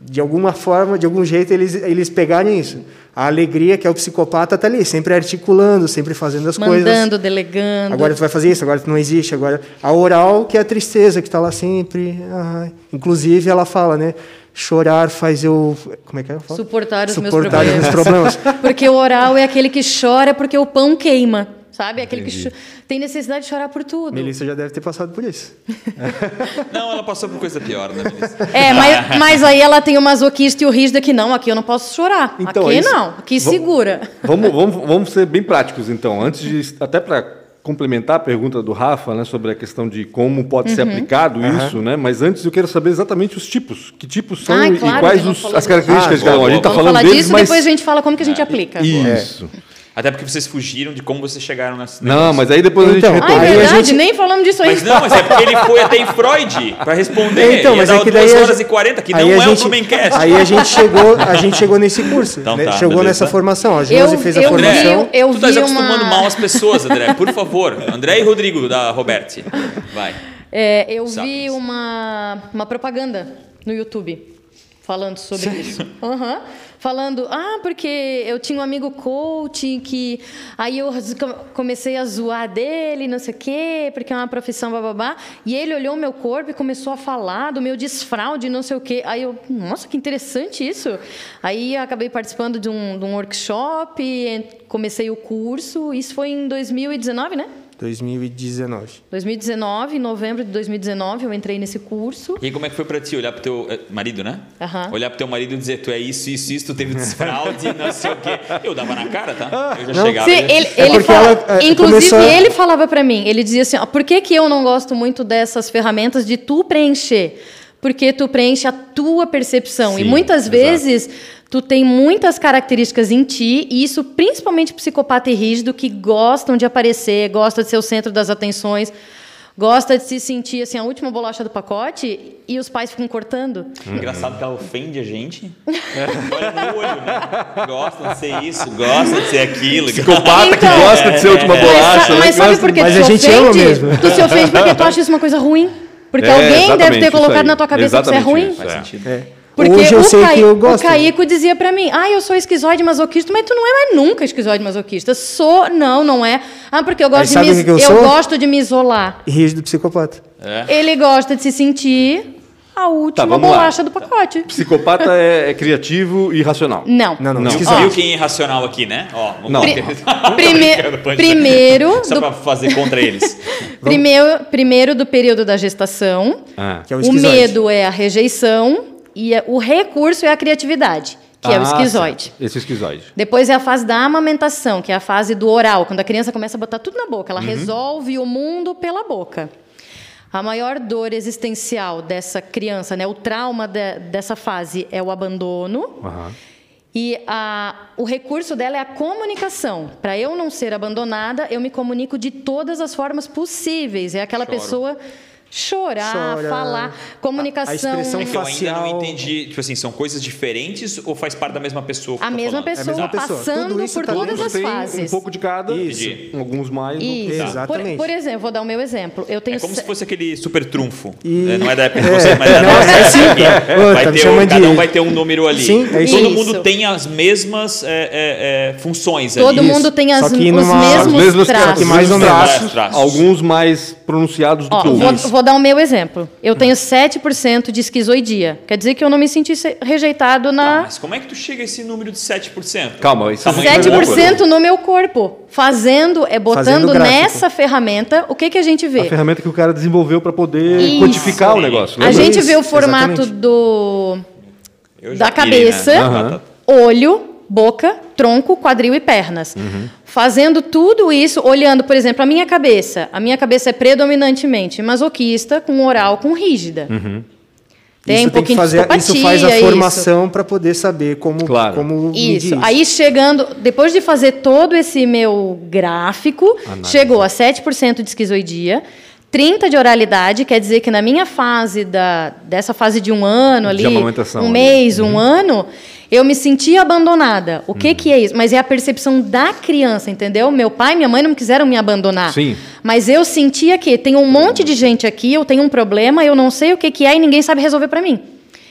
De alguma forma, de algum jeito, eles, eles pegarem isso. A alegria, que é o psicopata, tá ali, sempre articulando, sempre fazendo as coisas. Mandando, delegando. Agora tu vai fazer isso, agora tu não existe. Agora a oral, que é a tristeza, que está lá sempre. ai. Inclusive, ela fala, né? Chorar faz eu. Como é que é? Suportar os meus Suportar os meus problemas. problemas. Porque o oral é aquele que chora porque o pão queima. Sabe? Aquele que cho- tem necessidade de chorar por tudo. Melissa já deve ter passado por isso. Não, ela passou por coisa pior, né, Melissa? É, mas, mas aí ela tem o masoquista e o rígido aqui. Não, aqui eu não posso chorar. Então, aqui é não. Aqui Vamos- segura. Vamos, vamos, vamos ser bem práticos, então. Antes de. Até para complementar a pergunta do Rafa, né, sobre a questão de como pode Uhum. ser aplicado isso, né? Mas antes eu quero saber exatamente os tipos. Que tipos são Ai, e claro, quais que não os- as disso. características Ah, de cada um. A gente está Vamos falando falar deles, disso, mas. depois a gente fala como que a gente aplica. Isso. Até porque vocês fugiram de como vocês chegaram nessa. Não, mas aí depois Então, a gente Ah, retorna. é Aí a verdade? gente- Nem falamos disso aí. Mas não, mas é porque ele foi até em Freud para responder. Então, mas é que 2 daí a horas e 40, que aí não a é um gente- Blumencast. Aí a gente chegou, a gente chegou nesse curso. Então né? tá, chegou beleza. nessa formação. A Josi fez a eu vi- formação. eu tu estás vi acostumando uma- mal as pessoas, André. Por favor. André e Rodrigo, da Roberti. Vai. É, eu vi Sapiens. uma, uma propaganda no YouTube falando sobre isso. Aham. Falando, ah, porque eu tinha um amigo coach que. Aí eu co- comecei a zoar dele, não sei o quê, porque é uma profissão bababá. E ele olhou o meu corpo e começou a falar do meu desfraude, não sei o quê. Aí eu, nossa, que interessante isso. Aí eu acabei participando de um, de um workshop, comecei o curso. Isso foi em 2019, né? 2019. 2019, em novembro de 2019, eu entrei nesse curso. E aí, como é que foi pra ti olhar pro teu eh, marido, né? Aham. Olhar pro teu marido e dizer, tu é isso, isso, isso, tu teve desfraude, não sei o quê. Eu dava na cara, tá? Eu já Não. chegava. Sim, e- ele, É ele fala- ela, é, inclusive, começou ele falava para mim, ele dizia assim, ó, por que, que eu não gosto muito dessas ferramentas de tu preencher? Porque tu preenche a tua percepção. e Sim, muitas exato. vezes tu tem muitas características em ti, e isso principalmente psicopata e rígido, que gostam de aparecer, gostam de ser o centro das atenções, gosta de se sentir assim, a última bolacha do pacote, e os pais ficam cortando. Engraçado que ela ofende a gente. Olha no olho, né? Gosta de ser isso, gosta de ser aquilo. Psicopata que Então, gosta de ser a última Mas, bolacha. sa- né? mas sabe por que Mas tu a se gente ofende? ama mesmo. Tu se ofende porque tu acha isso uma coisa ruim. Porque É, alguém deve ter colocado na tua cabeça que isso é ruim. isso, Faz é. sentido. É. Porque Hoje eu o, sei que eu o gosto. Caico dizia pra mim, ah, eu sou esquizoide masoquista, mas tu não é mais nunca esquizoide masoquista. Sou, não, não é. Ah, porque eu gosto, Aí de me, o que eu eu gosto de me isolar. Rígido psicopata. Ele gosta de se sentir a última tá, bolacha lá. do pacote. Psicopata é, é, criativo e racional. Não. Não, não. não. Você viu quem é irracional aqui, né? Ó, não. Pri primeiro, primeiro Só do... para fazer contra eles. primeiro, primeiro do período da gestação. Ah. É o, o medo é a rejeição e é, o recurso é a criatividade que ah, é o ah, esquizoide. Esse esquizoide. Depois é a fase da amamentação, que é a fase do oral, quando a criança começa a botar tudo na boca. Ela uhum. resolve o mundo pela boca. A maior dor existencial dessa criança, né, o trauma de, dessa fase é o abandono. Uhum. E a, o recurso dela é a comunicação. Para eu não ser abandonada, eu me comunico de todas as formas possíveis. É aquela Choro. pessoa chorar, Chora. falar, comunicação. A, expressão é que facial. Eu ainda não entendi. Tipo assim, são coisas diferentes ou faz parte da mesma pessoa? A, tá mesma pessoa, é a mesma pessoa, passando por tá todas as fases. Um pouco de cada. Isso. Alguns mais. Isso. Exatamente. Por, por, exemplo, vou dar o meu exemplo. Eu tenho é como se fosse aquele super trunfo. E... É, não é da época de você, mas é da nossa é, sim, é. Vai tá ter um, cada um vai ter um número ali. Sim, é isso. Todo mundo tem as mesmas é, funções Todo ali. mundo tem as, os mesmos traços. Mais ou menos. Alguns mais pronunciados do que outros vou dar o meu exemplo. Eu tenho 7% de esquizoidia. Quer dizer que eu não me senti rejeitado na. Tá, mas como é que tu chega a esse número de 7%? Calma, isso 7% no meu corpo. Fazendo, é botando Fazendo nessa ferramenta, o que, que a gente vê? A ferramenta que o cara desenvolveu para poder isso. quantificar o negócio. A gente vê o formato do da cabeça, né? uhum. olho, boca, tronco, quadril e pernas. Uhum. Fazendo tudo isso, olhando, por exemplo, a minha cabeça. A minha cabeça é predominantemente masoquista, com oral, com rígida. Uhum. Tem isso um pouquinho fazer, de Isso faz a formação para poder saber como, claro. como Isso. Aí chegando, depois de fazer todo esse meu gráfico, Análise. chegou a 7% de esquizoidia. 30 de oralidade, quer dizer que na minha fase da, dessa fase de um ano ali, um mês, um uhum. ano, eu me senti abandonada. O que, hum. que é isso? Mas é a percepção da criança, entendeu? Meu pai e minha mãe não quiseram me abandonar. Sim. Mas eu sentia que tem um monte de gente aqui, eu tenho um problema, eu não sei o que, que é e ninguém sabe resolver para mim.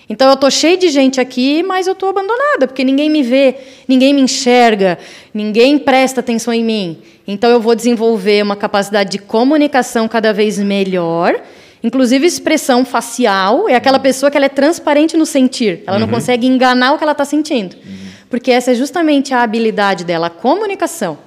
Então eu estou cheio de gente aqui, mas eu estou abandonada, porque ninguém me vê, ninguém me enxerga, ninguém presta atenção em mim. Então eu vou desenvolver uma capacidade de comunicação cada vez melhor Inclusive, expressão facial é aquela pessoa que ela é transparente no sentir. Ela uhum. não consegue enganar o que ela está sentindo. Uhum. Porque essa é justamente a habilidade dela, a comunicação.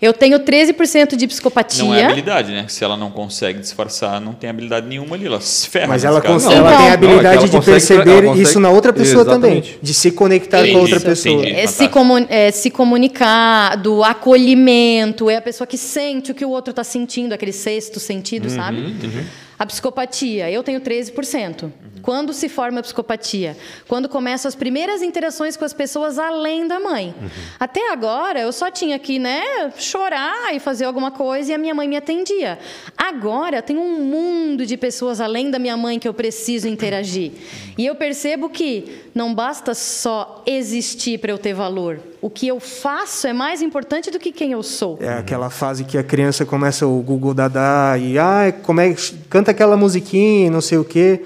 Eu tenho 13% de psicopatia. Não é habilidade, né? Se ela não consegue disfarçar, não tem habilidade nenhuma ali. Ela se ferra. Mas ela, consegue, ela tem a habilidade não, de perceber consegue, isso na outra pessoa Exatamente. também. De se conectar entendi, com a outra pessoa. Entendi, é, se, comun, é, se comunicar, do acolhimento. É a pessoa que sente o que o outro está sentindo, aquele sexto sentido, uhum, sabe? Uhum. A psicopatia, eu tenho 13%. Uhum. Quando se forma a psicopatia? Quando começam as primeiras interações com as pessoas além da mãe. Uhum. Até agora, eu só tinha que né, chorar e fazer alguma coisa e a minha mãe me atendia. Agora, tem um mundo de pessoas além da minha mãe que eu preciso interagir. E eu percebo que não basta só existir para eu ter valor. O que eu faço é mais importante do que quem eu sou. É aquela fase que a criança começa o Google Dada e ah, como é, canta aquela musiquinha, não sei o quê.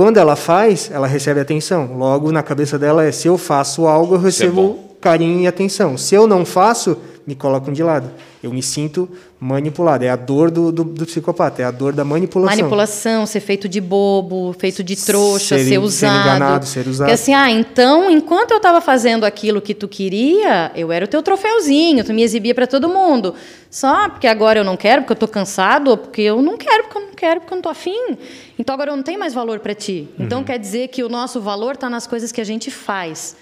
Quando ela faz, ela recebe atenção. Logo na cabeça dela é se eu faço algo, eu é recebo é carinho e atenção. Se eu não faço, me colocam de lado. Eu me sinto manipulado. É a dor do, do, do, psicopata, é a dor da manipulação. Manipulação, ser feito de bobo, feito de trouxa, ser, ser usado. Ser enganado, ser usado. Porque assim, ah, então, enquanto eu estava fazendo aquilo que tu queria, eu era o teu troféuzinho, tu me exibia para todo mundo. Só porque agora eu não quero, porque eu estou cansado, ou porque eu não quero, porque eu não quero, porque eu não estou afim. Então agora eu não tenho mais valor para ti. Então uhum. quer dizer que o nosso valor está nas coisas que a gente faz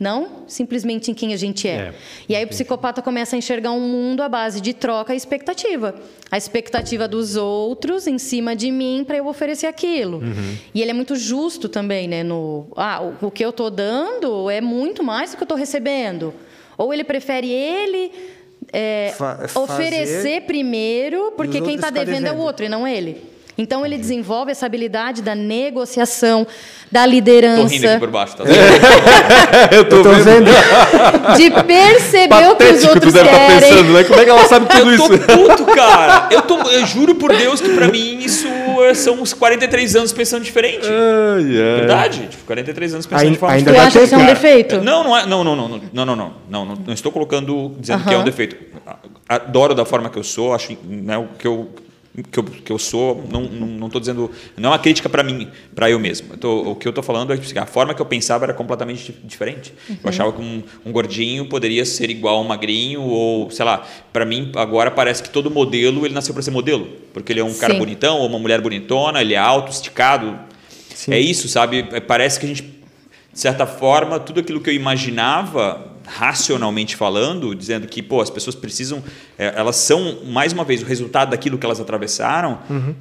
não simplesmente em quem a gente é. é. E aí o psicopata começa a enxergar um mundo à base de troca e expectativa. A expectativa dos outros em cima de mim para eu oferecer aquilo. Uhum. E ele é muito justo também, né? No, ah, o, o que eu estou dando é muito mais do que eu estou recebendo. Ou ele prefere ele é, Fa oferecer primeiro, porque quem está devendo, devendo é o outro e não ele. Então ele desenvolve essa habilidade da negociação, da liderança. Tô rindo aqui por baixo, tá Eu tô, eu tô vendo. De perceber Patético, o que os outros tu deve querem. Tá pensando, né? Como é que ela sabe tudo isso? Eu tô puto, cara. Eu, tô, eu juro por Deus que pra mim isso é, são uns 43 anos pensando diferente. Ai, ai. Verdade. Tipo, 43 anos pensando ainda, de forma ainda diferente. Tu acha que é um defeito? Não, não, é, não, não, não, não, não, não, não, não, não, não estou colocando, dizendo uh -huh. que é um defeito. Adoro da forma que eu sou, acho né, o que eu que eu, que eu sou, não estou não, não dizendo, não é uma crítica para mim, para eu mesmo. Tô, o que eu estou falando é que a forma que eu pensava era completamente diferente. Uhum. Eu achava que um, um, gordinho poderia ser igual a um magrinho, ou sei lá, para mim agora parece que todo modelo ele nasceu para ser modelo, porque ele é um Sim. cara bonitão ou uma mulher bonitona, ele é alto, esticado. Sim. É isso, sabe? É, parece que a gente, de certa forma, tudo aquilo que eu imaginava racionalmente falando, dizendo que pô, as pessoas precisam, é, elas são mais uma vez o resultado daquilo que elas atravessaram. Uhum.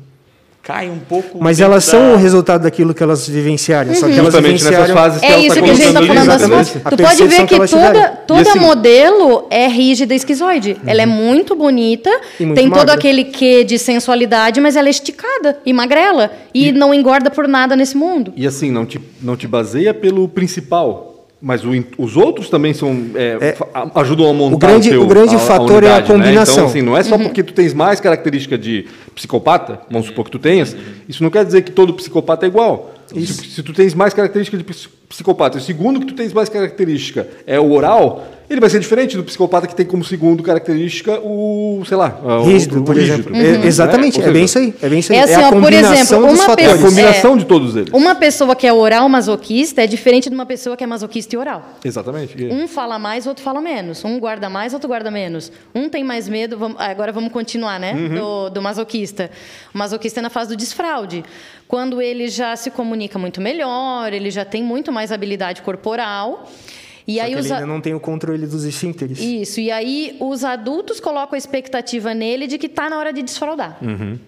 Cai um pouco. Mas elas da... são o resultado daquilo que elas vivenciaram. Uhum. Só que elas vivenciaram. Nessas fases que é isso tá que a gente está falando. Assim, tu pode ver que, que toda, toda assim, modelo é rígida e esquizoide. Uhum. Ela é muito bonita, muito tem magra. todo aquele quê de sensualidade, mas ela é esticada e magrela. E, e não engorda por nada nesse mundo. E assim, não te, não te baseia pelo principal mas o, os outros também são é, é, ajudam a montar o grande, o, teu, o grande a, fator a unidade, é a combinação. Né? Então, assim, não é só uhum. porque tu tens mais característica de psicopata, vamos supor que tu tenhas, isso não quer dizer que todo psicopata é igual. Se, se, tu tens mais característica de psicopata, e o segundo que tu tens mais característica é o oral, ele vai ser diferente do psicopata que tem como segundo característica o, sei lá, rígido, o, o por rígido. exemplo. Uhum. É, exatamente, é, é, bem isso aí. É bem isso aí. É, assim, é a ó, por exemplo, uma pessoa, é a combinação de todos eles. Uma pessoa que é oral masoquista é diferente de uma pessoa que é masoquista e oral. Exatamente. Um fala mais, outro fala menos. Um guarda mais, outro guarda menos. Um tem mais medo, vamos, agora vamos continuar, né? Uhum. Do, do masoquista. O masoquista é na fase do desfraude quando ele já se comunica muito melhor, ele já tem muito mais habilidade corporal. E Só aí ele ainda não tem o controle dos esfíncteres. Isso, e aí os adultos colocam a expectativa nele de que está na hora de desfraudar. Uhum.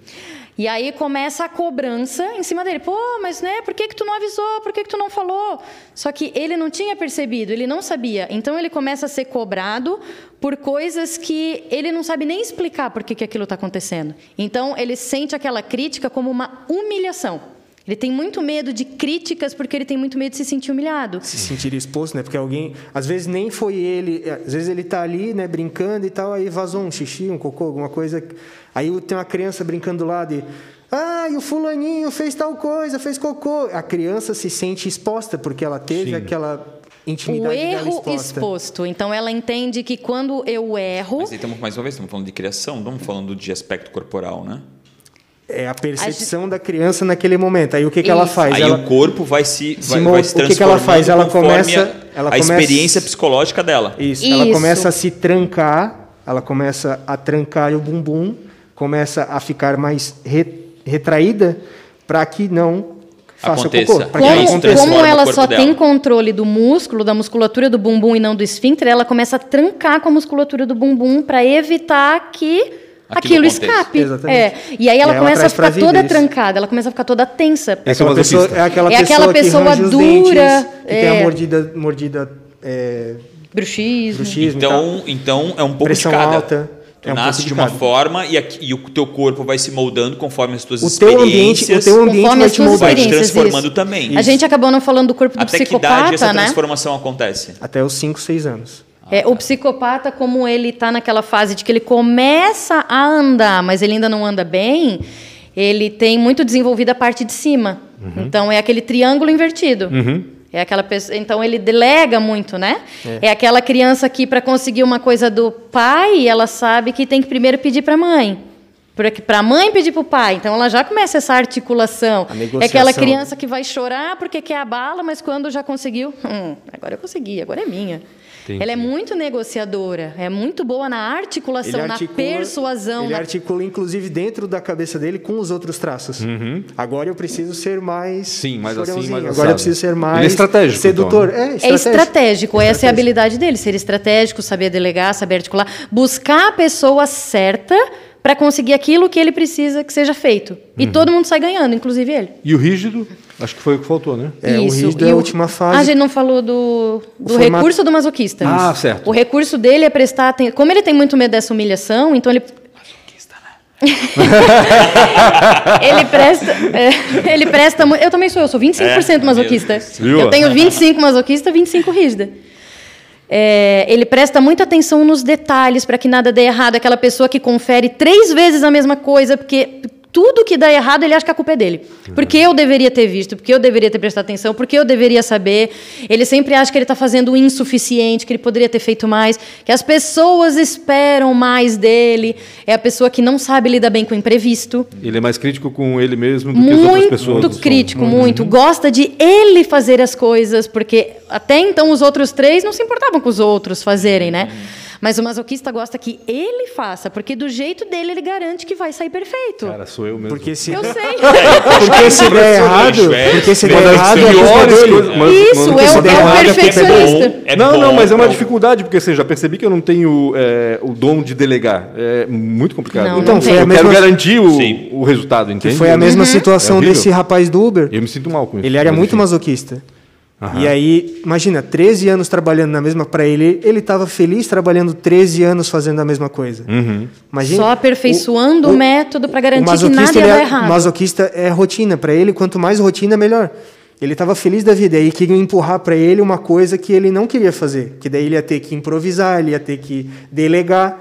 E aí começa a cobrança em cima dele. Pô, mas né, por que, que tu não avisou? Por que, que tu não falou? Só que ele não tinha percebido, ele não sabia. Então ele começa a ser cobrado por coisas que ele não sabe nem explicar por que, que aquilo está acontecendo. Então ele sente aquela crítica como uma humilhação. Ele tem muito medo de críticas porque ele tem muito medo de se sentir humilhado. Se sentir exposto, né? Porque alguém, às vezes nem foi ele, às vezes ele está ali, né, brincando e tal, aí vazou um xixi, um cocô, alguma coisa. Aí tem uma criança brincando do lado e ah, e o fulaninho fez tal coisa, fez cocô. A criança se sente exposta porque ela teve Sim. aquela intimidade o erro exposto. Então ela entende que quando eu erro. Mas aí estamos mais uma vez estamos falando de criação, não estamos falando de aspecto corporal, né? É a percepção a da criança naquele momento. Aí o que, que ela faz? Aí ela, o corpo vai se, vai, se vai se O que, que ela faz? Ela começa a, ela a começa, experiência psicológica dela. Isso, isso, Ela começa a se trancar. Ela começa a trancar o bumbum. Começa a ficar mais re, retraída para que não faça Aconteça. cocô. Como, como ela só dela. tem controle do músculo, da musculatura do bumbum e não do esfíncter, ela começa a trancar com a musculatura do bumbum para evitar que aquilo, aquilo escape. Exatamente. É. E aí ela e começa a ficar toda trancada, ela começa a ficar toda tensa. É aquela pessoa, é aquela é aquela pessoa dura. que é. tem a é. mordida. mordida é, bruxismo. bruxismo. Então, então é um pouco Pressão de cada. alta. Tu é um nasce de uma forma e, aqui, e, o teu corpo vai se moldando conforme as tuas o experiências. Teu ambiente, o teu ambiente conforme vai te moldando. Vai te transformando isso. também. Isso. A gente acabou não falando do corpo do Até psicopata, que idade essa né? transformação acontece? Até os 5, 6 anos. É, o psicopata, como ele está naquela fase de que ele começa a andar, mas ele ainda não anda bem, ele tem muito desenvolvida a parte de cima. Uhum. Então, é aquele triângulo invertido. Uhum. É aquela pessoa, então ele delega muito, né? É, é aquela criança que para conseguir uma coisa do pai, ela sabe que tem que primeiro pedir para a mãe. Para a mãe pedir para o pai. Então ela já começa essa articulação. É aquela criança que vai chorar porque quer a bala, mas quando já conseguiu, hum, agora eu consegui, agora é minha. Entendi. Ela é muito negociadora, é muito boa na articulação, articula, na persuasão. Ele na... articula, inclusive, dentro da cabeça dele com os outros traços. Uhum. Agora eu preciso ser mais. Sim, mais assim, mais Agora eu preciso ser mais. Ele é estratégico. Sedutor. Então. É, estratégico. é estratégico. Essa é a habilidade dele: ser estratégico, saber delegar, saber articular. Buscar a pessoa certa para conseguir aquilo que ele precisa que seja feito. E uhum. todo mundo sai ganhando, inclusive ele. E o rígido, acho que foi o que faltou, né? É, Isso. o rígido e é a última fase. A gente não falou do, do recurso do masoquista. Ah, certo. O recurso dele é prestar atenção. Como ele tem muito medo dessa humilhação, então ele Masoquista, né? ele presta. É, ele presta. Eu também sou, eu sou 25% é, masoquista. Eu tenho 25 masoquista, 25 rígida. É, ele presta muita atenção nos detalhes para que nada dê errado. Aquela pessoa que confere três vezes a mesma coisa, porque tudo que dá errado, ele acha que a culpa é dele. Porque eu deveria ter visto, porque eu deveria ter prestado atenção, porque eu deveria saber. Ele sempre acha que ele está fazendo o insuficiente, que ele poderia ter feito mais, que as pessoas esperam mais dele. É a pessoa que não sabe lidar bem com o imprevisto. Ele é mais crítico com ele mesmo do muito que as outras pessoas. Muito crítico, muito. Uhum. Gosta de ele fazer as coisas, porque até então os outros três não se importavam com os outros fazerem, né? Uhum. Mas o masoquista gosta que ele faça, porque do jeito dele ele garante que vai sair perfeito. Cara, sou eu mesmo. Porque se... Eu sei. porque se der errado, porque se der errado, é Isso, é, o perfeccionista. É não, não, mas é uma dificuldade, porque assim, já percebi que eu não tenho é, o dom de delegar. É muito complicado. Não, então, não foi eu a mesma... quero garantir o, o resultado, entende? Que foi a mesma uhum. situação é desse rapaz do Uber. Eu me sinto mal com isso. Ele era muito masoquista. Uhum. E aí, imagina, 13 anos trabalhando na mesma para ele, ele estava feliz trabalhando 13 anos fazendo a mesma coisa. Uhum. Imagina, Só aperfeiçoando o, o, método para garantir que nada ia dar é, errado. O masoquista é rotina para ele, quanto mais rotina melhor. Ele estava feliz da vida, e aí queriam empurrar para ele uma coisa que ele não queria fazer, que daí ele ia ter que improvisar, ele ia ter que delegar.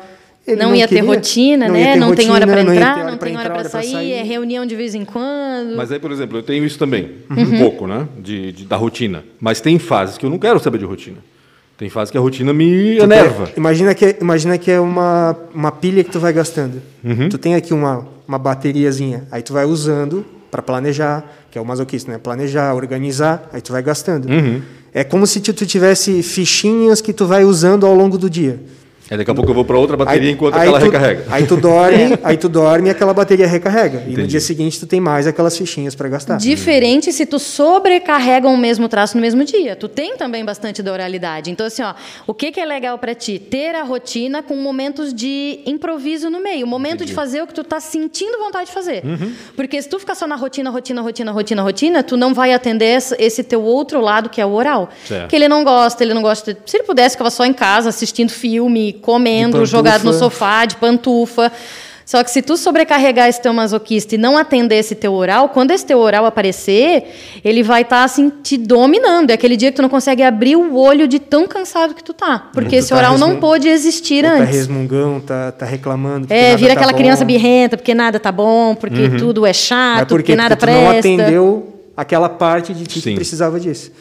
Ele não, não ia queria, ter rotina, não né? Ter não rotina, tem hora para entrar, não, tem hora para sair, sair, é reunião de vez em quando. Mas aí, por exemplo, eu tenho isso também, uhum. um pouco, né? De, de, da rotina. Mas tem fases que eu não quero saber de rotina. Tem fases que a rotina me tu enerva. Imagina que, imagina que é uma, uma pilha que tu vai gastando. Uhum. Tu tem aqui uma, uma bateriazinha, aí tu vai usando para planejar, que é o masoquista, né? Planejar, organizar, aí tu vai gastando. Uhum. É como se tu tivesse fichinhas que tu vai usando ao longo do dia. Aí daqui a pouco eu vou para outra bateria aí, enquanto aí aquela tu, recarrega. Aí tu dorme, aí tu dorme e aquela bateria recarrega. Entendi. E no dia seguinte tu tem mais aquelas fichinhas para gastar. Diferente se tu sobrecarrega o mesmo traço no mesmo dia. Tu tem também bastante da oralidade. Então assim, ó, o que, que é legal para ti? Ter a rotina com momentos de improviso no meio, o momento Entendi. de fazer o que tu tá sentindo vontade de fazer. Uhum. Porque se tu ficar só na rotina, rotina, rotina, rotina, rotina, tu não vai atender esse teu outro lado que é o oral. Certo. Que ele não gosta, ele não gosta. Se ele pudesse ficava só em casa assistindo filme, comendo, jogado no sofá, de pantufa. Só que se tu sobrecarregar esse teu masoquista e não atender esse teu oral, quando esse teu oral aparecer, ele vai estar tá, assim te dominando. É aquele dia que tu não consegue abrir o olho de tão cansado que tu tá, porque tu esse tá oral resmung... não pôde existir Ou antes. Tá resmungão, tá, tá reclamando. É, vira tá aquela bom. criança birrenta, porque nada tá bom, porque uhum. tudo é chato, porque, porque nada porque tu presta. não atendeu aquela parte de ti que precisava disso.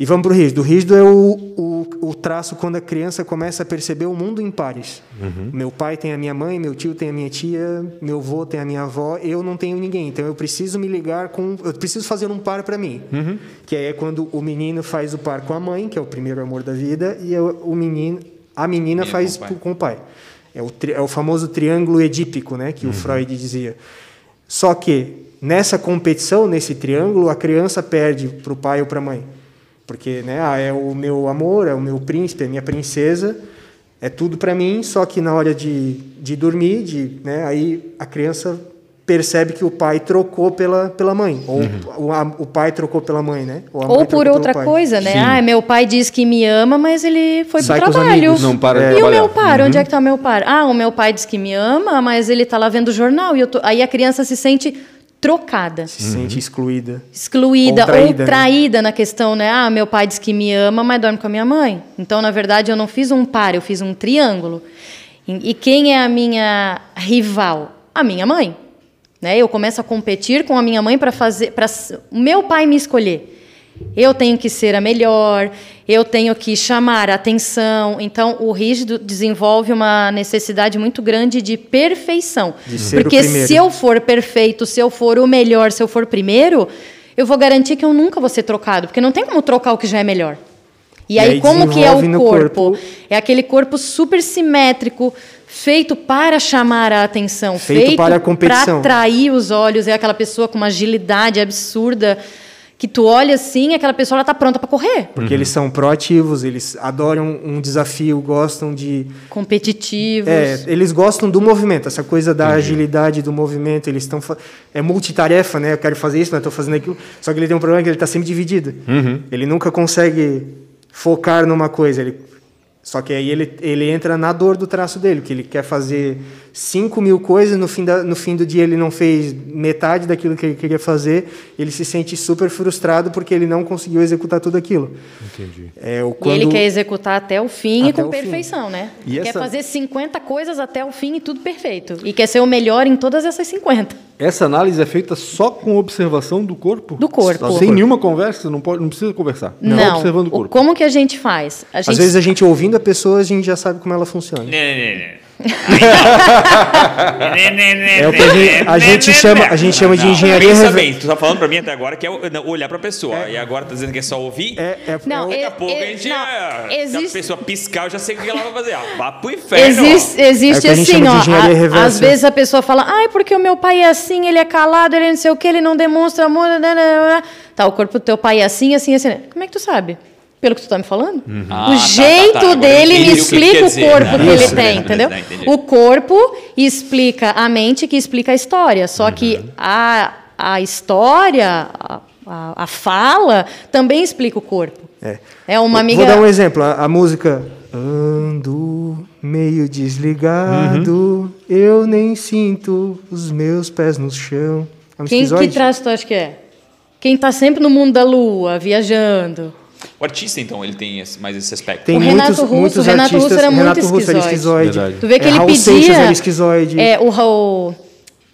E vamos para o rígido. O rígido é o, o, o, traço quando a criança começa a perceber o mundo em pares. Uhum. Meu pai tem a minha mãe, meu tio tem a minha tia, meu avô tem a minha avó, eu não tenho ninguém. Então eu preciso me ligar com. Eu preciso fazer um par para mim. Uhum. Que é quando o menino faz o par com a mãe, que é o primeiro amor da vida, e o menino, a menina faz com o, com o pai. É o, tri, é o famoso triângulo edípico, né, que uhum. o Freud dizia. Só que nessa competição, nesse triângulo, a criança perde para o pai ou para a mãe. Porque né, ah, é o meu amor, é o meu príncipe, é a minha princesa, é tudo para mim, só que na hora de, de dormir, de, né, aí a criança percebe que o pai trocou pela, pela mãe. Ou uhum. o, a, o pai trocou pela mãe, né? Ou, ou por outra coisa, né? Sim. Ah, meu pai diz que me ama, mas ele foi Sai pro trabalho. Não para é. E o meu par? Uhum. Onde é que tá o meu par? Ah, o meu pai diz que me ama, mas ele tá lá vendo o jornal. E eu tô... Aí a criança se sente trocada. Se uhum. sente excluída. Excluída ou traída, ou traída né? na questão, né? Ah, meu pai diz que me ama, mas dorme com a minha mãe. Então, na verdade, eu não fiz um par, eu fiz um triângulo. E quem é a minha rival? A minha mãe. Né? Eu começo a competir com a minha mãe para fazer para o meu pai me escolher. Eu tenho que ser a melhor, eu tenho que chamar a atenção. Então, o rígido desenvolve uma necessidade muito grande de perfeição. De ser Porque se eu for perfeito, se eu for o melhor, se eu for primeiro, eu vou garantir que eu nunca vou ser trocado, porque não tem como trocar o que já é melhor. E, e aí, aí, como que é o corpo? corpo? É aquele corpo super simétrico, feito para chamar a atenção, feito, feito para a competição. Para atrair os olhos, é aquela pessoa com uma agilidade absurda que tu olha assim, aquela pessoa ela tá pronta para correr. Porque uhum. eles são proativos, eles adoram um desafio, gostam de competitivos. É, eles gostam do movimento, essa coisa da uhum. agilidade do movimento, eles estão é multitarefa, né? Eu quero fazer isso, mas estou fazendo aquilo. Só que ele tem um problema que ele está sempre dividido. Uhum. Ele nunca consegue focar numa coisa, ele só que aí ele, ele entra na dor do traço dele, que ele quer fazer 5 mil coisas, no fim, da, no fim do dia ele não fez metade daquilo que ele queria fazer, ele se sente super frustrado porque ele não conseguiu executar tudo aquilo. Entendi. É, o, quando... E ele quer executar até o fim até e com perfeição, fim. né? E quer essa... fazer 50 coisas até o fim e tudo perfeito. E quer ser o melhor em todas essas 50. Essa análise é feita só com observação do corpo? Do corpo. Sem nenhuma conversa? Não, pode, não precisa conversar. Não. não. Observando o corpo. Como que a gente faz? A gente... Às vezes a gente ouvindo a pessoa, a gente já sabe como ela funciona. Não, não, não é o que a gente, a gente chama, a gente chama de engenharia reversa. bem, tu tá falando para mim até agora que é olhar para a pessoa. É, e agora tá dizendo que é só ouvir? É, é, não, daqui a pouco é, a gente. Não, é, existe, se a pessoa piscar, eu já sei o que ela vai fazer. Ah, vá pro inferno. Existe, existe é assim, ó. A, às vezes a pessoa fala, ai, porque o meu pai é assim, ele é calado, ele não sei o que, ele não demonstra amor. Tá, o corpo do teu pai é assim, assim, assim. Como é que tu sabe? Pelo que tu está me falando? Uhum. Ah, o jeito tá, tá, tá. dele me explica o, que o corpo que, que ele tem, entendeu? o corpo explica a mente que explica a história. Só uhum. que a, a história, a, a, fala, também explica o corpo. É, é uma amiga... Vou dar um exemplo. A, a música... Ando meio desligado, uhum. eu nem sinto os meus pés no chão. É um Quem que traz tu acha que é? Quem está sempre no mundo da lua, viajando. O artista, então, ele tem esse, mais esse aspecto. Tem o Renato muitos, Russo, muitos Renato artistas, Russo era Renato muito Russo esquizoide. Era Tu vê que é, ele Raul pedia... Seixas era esquizoide. É, o, Raul,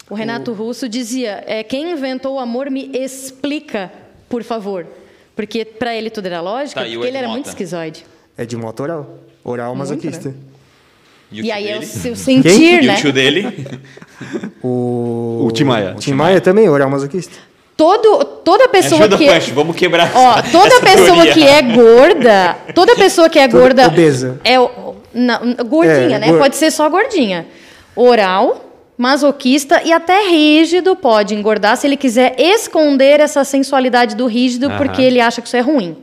o Renato o... Russo dizia, é, quem inventou o amor me explica, por favor. Porque para ele tudo era lógica, tá, porque ele era muito esquizoide. É de moto oral. Oral muito, masoquista. Né? E, e aí é o seu sentir, Quem? né? E o tio dele? o... O Tim Maia. O Tim Maia também, oral masoquista. Todo, toda pessoa Ajuda, que Pancho, vamos quebrar ó, essa, toda essa pessoa teoria. que é gorda, toda pessoa que é gorda obesa. é não, gordinha, é, né? Pode ser só gordinha. Oral, masoquista e até rígido pode engordar se ele quiser esconder essa sensualidade do rígido porque ele acha que isso é ruim.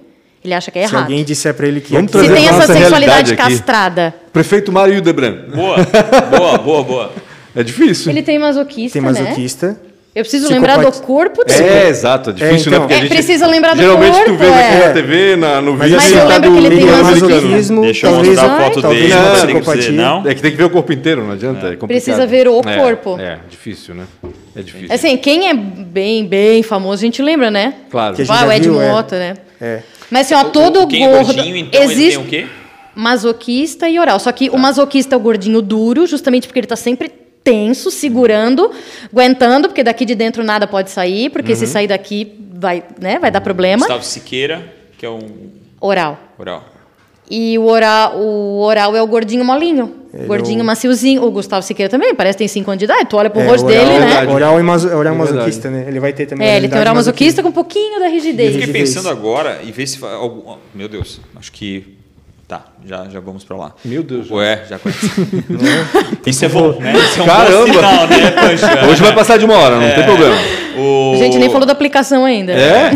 Ele acha que é errado. Se alguém disser para ele que Vamos se tem essa sensualidade castrada. Prefeito Mário Debran. Boa, boa, boa, boa. É difícil. Ele tem masoquista, Tem masoquista. Né? Eu preciso lembrar do corpo dele. É, exato. É difícil, é, então, né? Porque é, precisa lembrar do geralmente corpo. Geralmente tu vê é. aqui na TV, na, no vídeo, Mas eu lembro que ele tem masoquismo. Deixa eu mostrar a foto dele. Psicopatia. Não? É que tem que ver o corpo inteiro, não adianta. É, é precisa ver o corpo. É, difícil, né? É difícil. Assim, quem é bem, bem famoso, a gente lembra, né? Claro. Vai, o Ed Mota, né? É. Mas assim, ó, todo o, quem gordo... É gordinho, então, existe... ele tem o quê? Masoquista e oral. Só que tá. o masoquista é o gordinho duro, justamente porque ele está sempre tenso, segurando, aguentando, porque daqui de dentro nada pode sair, porque uhum. se sair daqui vai, né, vai dar problema. Gustavo Siqueira, que é um oral. Oral. E o oral, o oral é o gordinho molinho. Ele gordinho, é o... maciozinho. O Gustavo Siqueira também, parece que tem 5 anos de idade. Tu olha pro é, rosto dele, né? Oral, é maso, oral é masoquista, né? Ele vai ter também. É, ele tem oral masoquista com um pouquinho da rigidez. Eu fiquei pensando agora e ver se. Meu Deus, acho que Tá, já, já vamos para lá. Meu Deus. Ué, já conhece. Isso é bom, né? Isso é um Caramba! Bom sinal, né, Pancha? Hoje vai passar de uma hora, não é, tem problema. O... A gente nem falou da aplicação ainda. É?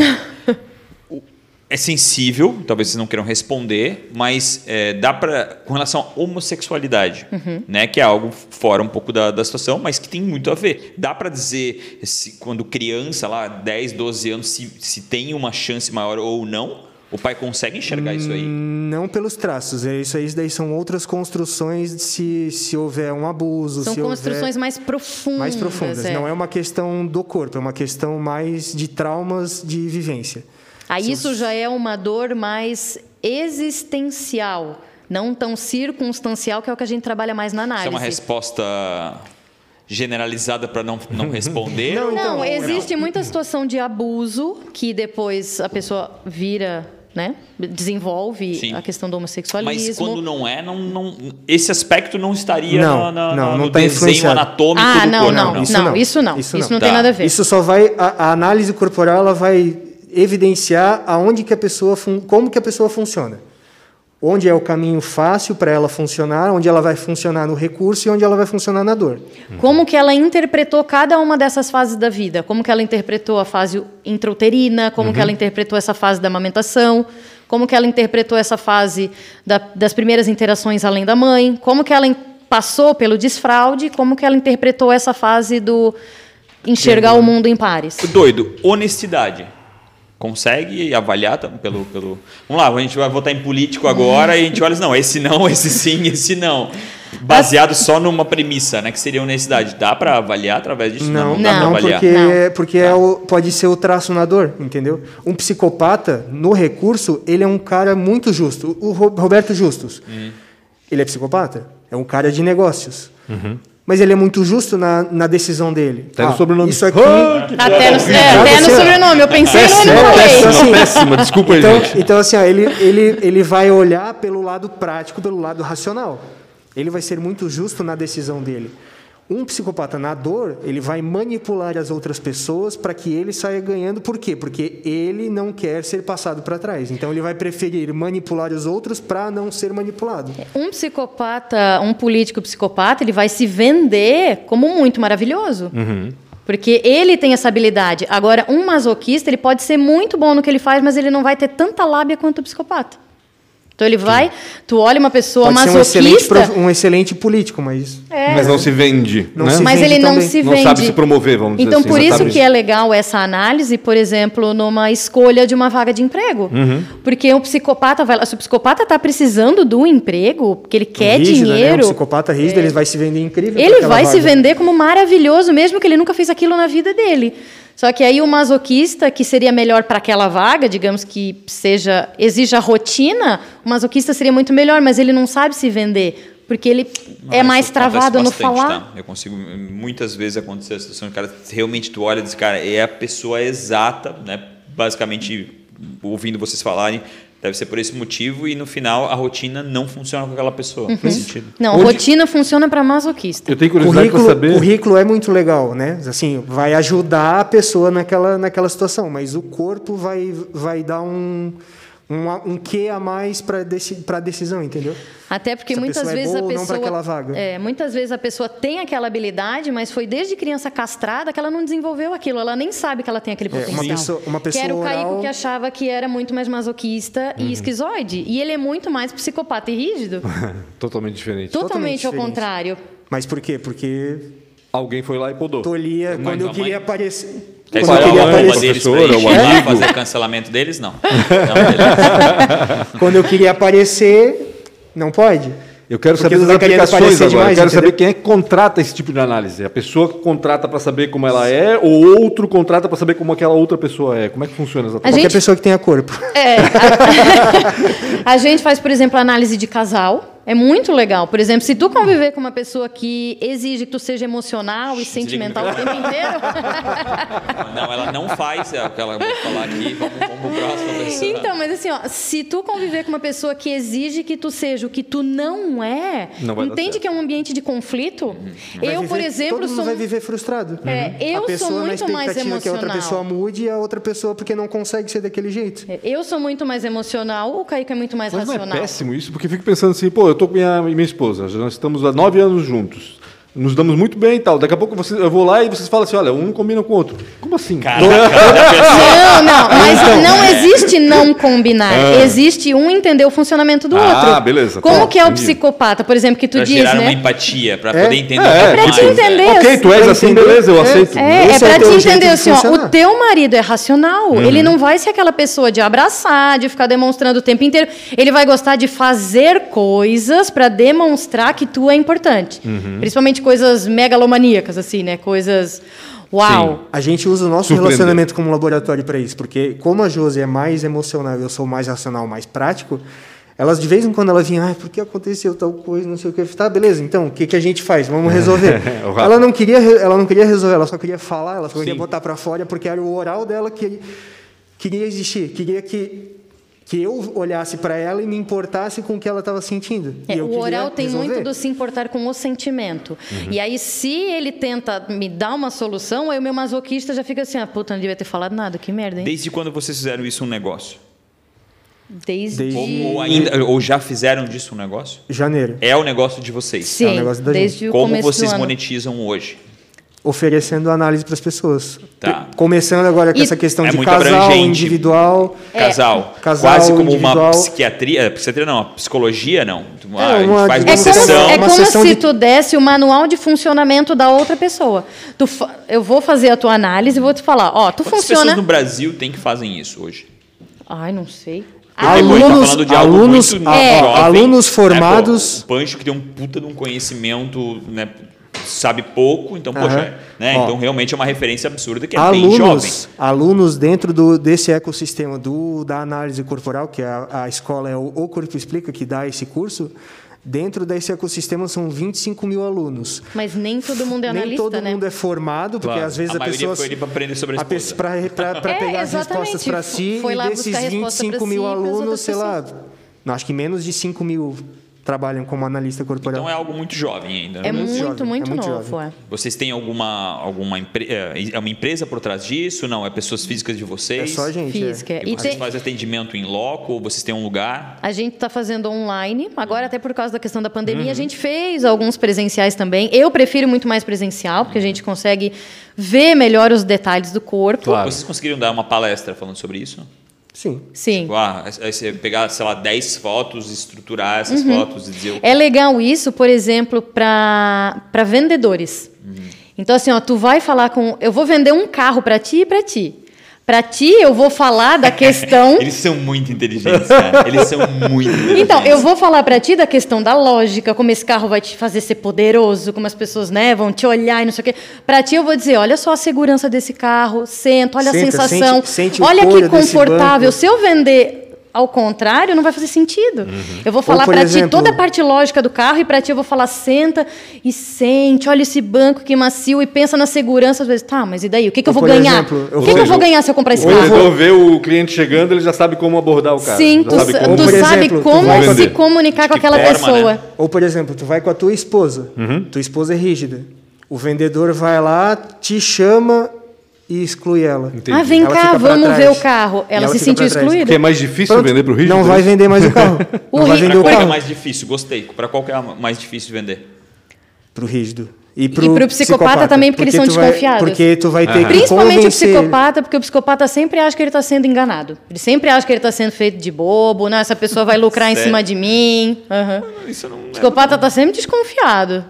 é sensível, talvez vocês não queiram responder, mas é, dá para com relação à homossexualidade, uhum. né, que é algo fora um pouco da, da situação, mas que tem muito a ver. Dá para dizer se, quando criança lá, 10, 12 anos, se, se tem uma chance maior ou não? O pai consegue enxergar isso aí? Não pelos traços. É isso aí daí são outras construções se, se houver um abuso. São construções mais profundas. Mais profundas. É. Não é uma questão do corpo, é uma questão mais de traumas de vivência. Aí são... isso já é uma dor mais existencial, não tão circunstancial, que é o que a gente trabalha mais na análise. Isso é uma resposta generalizada para não, não responder? não, não, existe muita situação de abuso que depois a pessoa vira né? desenvolve Sim. a questão do homossexualismo. Mas quando não é, não, não, esse aspecto não estaria não, na, na, não, no tá desenho anatômico ah, do não, corpo. Não, não, isso não, isso não. Isso, isso não, tem tá. nada a ver. Isso só vai a, a, análise corporal ela vai evidenciar aonde que a pessoa como que a pessoa funciona. Onde é o caminho fácil para ela funcionar, onde ela vai funcionar no recurso e onde ela vai funcionar na dor. Como que ela interpretou cada uma dessas fases da vida? Como que ela interpretou a fase intrauterina? Como uhum. que ela interpretou essa fase da amamentação? Como que ela interpretou essa fase da, das primeiras interações além da mãe? Como que ela passou pelo desfraude? Como que ela interpretou essa fase do enxergar o mundo em pares? Doido, honestidade consegue avaliar pelo, pelo. Vamos lá, a gente vai votar em político agora e a gente olha não, esse não, esse sim, esse não. baseado só numa premissa, né? Que seria honestidade. Dá para avaliar através disso? Não, não, não, não porque, não. porque é o, pode ser o traço na dor, entendeu? Um psicopata, no recurso, ele é um cara muito justo. O Roberto Justus, hum. ele é psicopata? É um cara de negócios. Uhum mas ele é muito justo na, na decisão dele. Até ah, no sobrenome. Isso aqui... Oh, até, no, é, até no sobrenome. Eu pensei péssima, no nome. Péssima, assim, péssima, desculpa então, aí, gente. Então, assim, ó, ele, ele, ele vai olhar pelo lado prático, pelo lado racional. Ele vai ser muito justo na decisão dele. Um psicopata na dor, ele vai manipular as outras pessoas para que ele saia ganhando. Por quê? Porque ele não quer ser passado para trás. Então ele vai preferir manipular os outros para não ser manipulado. Um psicopata, um político psicopata, ele vai se vender como muito maravilhoso. Uhum. Porque ele tem essa habilidade. Agora, um masoquista, ele pode ser muito bom no que ele faz, mas ele não vai ter tanta lábia quanto o psicopata. Então ele vai, tu olha uma pessoa Pode masoquista... Um excelente, um excelente político, mas... É. Mas não se vende, não né? se Mas vende ele não também. se vende. Não sabe se promover, vamos então, dizer assim. Então, por isso que é legal essa análise, por exemplo, numa escolha de uma vaga de emprego. Uhum. Porque o psicopata vai Se o psicopata está precisando do emprego, porque ele quer rígido, dinheiro... Né? O psicopata rígido, é. ele vai se vender incrível. Ele vai vaga. se vender como maravilhoso, mesmo que ele nunca fez aquilo na vida dele. Só que aí o masoquista, que seria melhor para aquela vaga, digamos que seja exija rotina, o masoquista seria muito melhor, mas ele não sabe se vender, porque ele mas é mais travado no falar. Tá? Eu consigo muitas vezes acontecer a situação, cara, realmente tu olha e diz, cara, é a pessoa exata, né? Basicamente ouvindo vocês falarem, Deve ser por esse motivo e no final a rotina não funciona com aquela pessoa. Uhum. Faz sentido. Não, Onde... rotina funciona para masoquista. Eu tenho curiosidade para saber. O currículo é muito legal, né? Assim, vai ajudar a pessoa naquela, naquela situação, mas o corpo vai, vai dar um um, um quê a mais para a decisão, entendeu? Até porque Se muitas a vezes é a pessoa. vaga. É, muitas vezes a pessoa tem aquela habilidade, mas foi desde criança castrada que ela não desenvolveu aquilo. Ela nem sabe que ela tem aquele potencial. É, uma pessoa, uma pessoa que era o Caico oral... que achava que era muito mais masoquista uhum. e esquizoide. E ele é muito mais psicopata e rígido. Totalmente diferente. Totalmente, Totalmente ao contrário. Mas por quê? Porque. Alguém foi lá e podou. Tolia, quando eu queria aparecer. Quer quando eu queria aparecer. Deles pra fazer cancelamento deles? Não. não quando eu queria aparecer, não pode. Eu quero Porque saber das aplicações agora. Demais, eu quero entendeu? saber quem é que contrata esse tipo de análise. A pessoa que contrata para saber como ela é ou outro contrata para saber como aquela outra pessoa é. Como é que funciona exatamente? A Qualquer gente... pessoa que tenha corpo. É, a... a gente faz, por exemplo, análise de casal. É muito legal. Por exemplo, se tu conviver com uma pessoa que exige que tu seja emocional e sentimental o tempo inteiro. Não, ela não faz é o que ela vai falar aqui. Vamos, vamos próximo pessoa. Então, mas assim, ó, se tu conviver com uma pessoa que exige que tu seja o que tu não é, não entende que é um ambiente de conflito? Uhum. Eu, viver, por exemplo, todo mundo sou. vai viver frustrado. É, eu a pessoa sou muito mais emocional. que a outra pessoa mude e a outra pessoa porque não consegue ser daquele jeito. É, eu sou muito mais emocional, o Kaique é muito mais mas racional. Não é péssimo isso, porque eu fico pensando assim, pô, tô com minha, minha esposa, nós estamos há nove anos juntos. Nos damos muito bem e tal. Daqui a pouco você, eu vou lá e vocês falam assim: olha, um combina com o outro. Como assim? Caraca, não, não, mas então. não existe não combinar. Ah. Existe um entender o funcionamento do ah, outro. Ah, beleza. Como tá, que é o psicopata, por exemplo, que tu pra diz, gerar né? uma empatia, para é, poder entender. É, é para te entender. É. Ok, tu és assim, beleza, eu aceito. É, é para te entender assim, ó, o teu marido é racional. Uhum. Ele não vai ser aquela pessoa de abraçar, de ficar demonstrando o tempo inteiro. Ele vai gostar de fazer coisas para demonstrar que tu é importante. Uhum. Principalmente coisas megalomaníacas megalomaníacas, assim, né? Coisas. Uau! Sim. A gente usa o nosso relacionamento como laboratório para isso, porque como a Josi é mais emocional e eu sou mais racional, mais prático, elas de vez em quando ela vinha, ah, por que aconteceu tal coisa, não sei o que. Tá, beleza, então, o que, que a gente faz? Vamos resolver. ela não queria, ela não queria resolver, ela só queria falar, ela só queria Sim. botar para fora, porque era o oral dela que queria existir, queria que que eu olhasse para ela e me importasse com o que ela estava sentindo. É, o oral tem resolver. muito do se importar com o sentimento. Uhum. E aí, se ele tenta me dar uma solução, aí o meu masoquista já fica assim: ah, puta, não devia ter falado nada, que merda, hein? Desde quando vocês fizeram isso um negócio? Desde. Desde... Ou, ou, ainda, ou já fizeram disso um negócio? Janeiro. É o negócio de vocês. Sim, é o negócio da desde gente. o Como vocês monetizam hoje? Oferecendo análise para as pessoas. Tá. Começando agora com e essa questão é de casal, abrangente. individual. É. Casal. casal. Quase como uma psiquiatria. Psiquiatria não, psicologia não. É, ah, uma, faz uma é sessão. Como, é como se de... tu desse o manual de funcionamento da outra pessoa. Tu, eu vou fazer a tua análise e vou te falar, ó, tu Quantas funciona... pessoas no Brasil tem que fazem isso hoje? Ai, não sei. Alunos, tá alunos, é, alunos formados. É, pô, o Pancho que tem um puta de um conhecimento, né? Sabe pouco, então, uhum. poxa, né? Ó, então realmente é uma referência absurda que é alunos, bem jovem. Alunos dentro do, desse ecossistema do, da análise corporal, que a, a escola é o, o Corpo Explica, que dá esse curso, Dentro desse ecossistema são 25 mil alunos. Mas nem todo mundo é analista, Nem todo né? mundo é formado, porque claro. às vezes a, a pessoa... foi ali para aprender sobre a Para é, pegar as respostas para si, foi e desses 25 mil si, alunos, sei lá, acho que menos de 5 mil trabalham como analista corporal. Então é algo muito jovem ainda. Né? É, muito, muito, muito, é muito novo. É. Vocês têm alguma alguma empresa? É, é uma empresa por trás disso? Não, é pessoas físicas de vocês? É só a gente. É. Física. É. E, e vocês tem... fazem atendimento em loco? Ou vocês têm um lugar? A gente está fazendo online. Agora até por causa da questão da pandemia, uhum. a gente fez alguns presenciais também. Eu prefiro muito mais presencial, porque a gente consegue ver melhor os detalhes do corpo. Claro. Vocês conseguiram dar uma palestra falando sobre isso? Sim. Sim. Tipo, ah, aí você pegar, sei lá, 10 fotos, estruturar essas uhum. fotos e dizer. É legal isso, por exemplo, para vendedores. Uhum. Então, assim, ó, tu vai falar com. Eu vou vender um carro para ti e para ti. Para ti, eu vou falar da questão. Eles são muito inteligentes, cara. Eles são muito inteligentes. Então, eu vou falar para ti da questão da lógica, como esse carro vai te fazer ser poderoso, como as pessoas né, vão te olhar e não sei o quê. Para ti, eu vou dizer: olha só a segurança desse carro, senta, olha Senta, a sensação, sente, sente olha que confortável. Se eu vender ao contrário, não vai fazer sentido. Uhum. Eu vou falar para ti toda a parte lógica do carro e para ti eu vou falar senta e sente, olha esse banco que macio e pensa na segurança às vezes. Tá, mas e daí? O que, que eu vou ganhar? Exemplo, eu o que, que eu vou ganhar se eu comprar esse carro? Quando ver o cliente chegando, ele já sabe como abordar o carro. Sim, tu, sabe como, tu sabe exemplo, como tu se comunicar com aquela forma, pessoa. Né? Ou, por exemplo, tu vai com a tua esposa. Uhum. Tua esposa é rígida. O vendedor vai lá, te chama e exclui ela. Entendi. Ah, vem ela cá, vamos ver o carro. Ela, ela se sentiu excluída. Porque é mais difícil Pronto, vender para o rígido? Não vai vender mais o carro. o não vai vender o carro. é mais difícil? Gostei. Para qual que é mais difícil de vender? Para o rígido. E para o psicopata, psicopata, também, porque, porque eles são desconfiados. Vai, porque tu vai ter que Principalmente o psicopata, porque o psicopata sempre acha que ele está sendo enganado. Ele sempre acha que ele está sendo feito de bobo. Não, essa pessoa vai lucrar em cima de mim. Uhum. Isso não o psicopata está sempre desconfiado.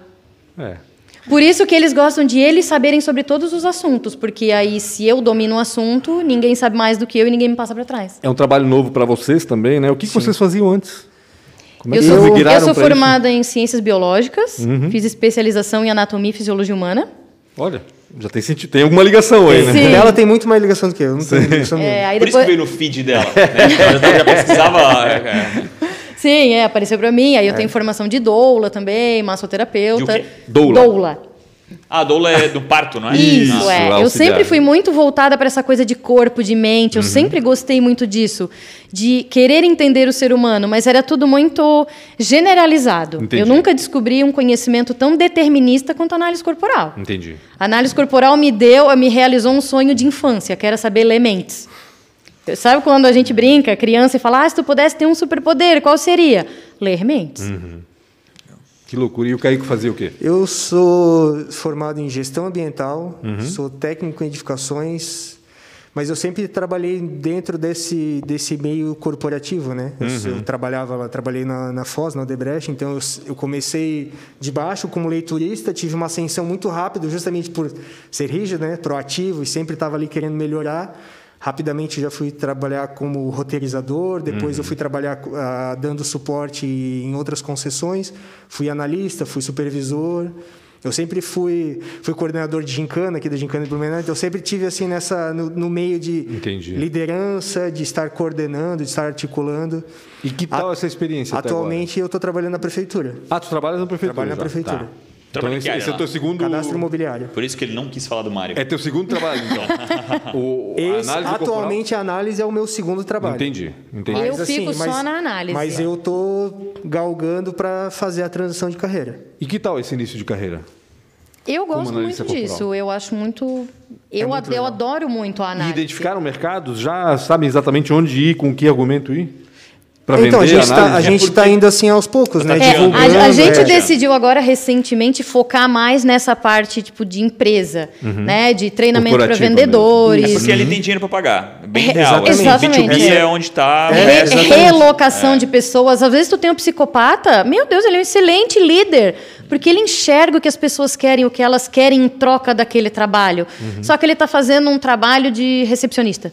É. Por isso que eles gostam de eles saberem sobre todos os assuntos, porque aí se eu domino o assunto, ninguém sabe mais do que eu e ninguém me passa para trás. É um trabalho novo para vocês também, né? O que, que vocês faziam antes? Como é eu, sou, eu sou formada isso? em ciências biológicas, uhum. fiz especialização em anatomia e fisiologia humana. Olha, já tem sentido, tem alguma ligação aí, né? Sim. Ela tem muito mais ligação do que eu, não tenho ligação é, aí Por depois... isso que veio no feed dela. Né? Eu já pesquisava. Sim, é, apareceu para mim. Aí eu é. tenho formação de doula também, massoterapeuta. Doula. Doula. Ah, a doula é do parto, não é? Isso, Isso é. Eu sempre fui muito voltada para essa coisa de corpo, de mente. Eu uhum. sempre gostei muito disso, de querer entender o ser humano, mas era tudo muito generalizado. Entendi. Eu nunca descobri um conhecimento tão determinista quanto a análise corporal. Entendi. A análise corporal me deu, me realizou um sonho de infância, que era saber elementos. Sabe quando a gente brinca, criança, e fala: ah, se tu pudesse ter um superpoder, qual seria? Ler mentes. Uhum. Que loucura. E o Caico fazia o quê? Eu sou formado em gestão ambiental, uhum. sou técnico em edificações, mas eu sempre trabalhei dentro desse, desse meio corporativo, né? Eu, uhum. eu trabalhava lá, trabalhei na, na Foz, na Odebrecht, então eu, eu comecei de baixo como leiturista, tive uma ascensão muito rápida, justamente por ser rígido, né? Proativo e sempre estava ali querendo melhorar. Rapidamente já fui trabalhar como roteirizador, depois uhum. eu fui trabalhar uh, dando suporte em outras concessões, fui analista, fui supervisor. Eu sempre fui, fui coordenador de gincana aqui da gincana de Blumenau, então eu sempre tive assim nessa no, no meio de Entendi. liderança, de estar coordenando, de estar articulando. E que tal A, essa experiência? Atualmente eu estou trabalhando na prefeitura. Ah, tu trabalha na prefeitura? Trabalho na prefeitura. Tá. Então, esse, esse é o teu segundo. Cadastro imobiliário. Por isso que ele não quis falar do Mário. É teu segundo trabalho, então. o, esse, a atualmente, corporal... a análise é o meu segundo trabalho. Entendi. entendi. eu assim, fico mas, só na análise. Mas eu tô galgando para fazer a transição de carreira. E que tal esse início de carreira? Eu gosto muito corporal. disso. Eu acho muito. É eu, muito eu adoro muito a análise. E identificaram mercados? Já sabem exatamente onde ir, com que argumento ir? Então, a gente está é tá indo assim aos poucos, né? É, a, a, gente é. decidiu agora recentemente focar mais nessa parte tipo de empresa, uhum. né? De treinamento para vendedores. Mesmo. É porque ele tem dinheiro para pagar. Bem é, real. Exatamente. Assim, B2B é onde está. É, relocação de pessoas. Às vezes tu tem um psicopata, meu Deus, ele é um excelente líder. Porque ele enxerga o que as pessoas querem, o que elas querem em troca daquele trabalho. Uhum. Só que ele está fazendo um trabalho de recepcionista.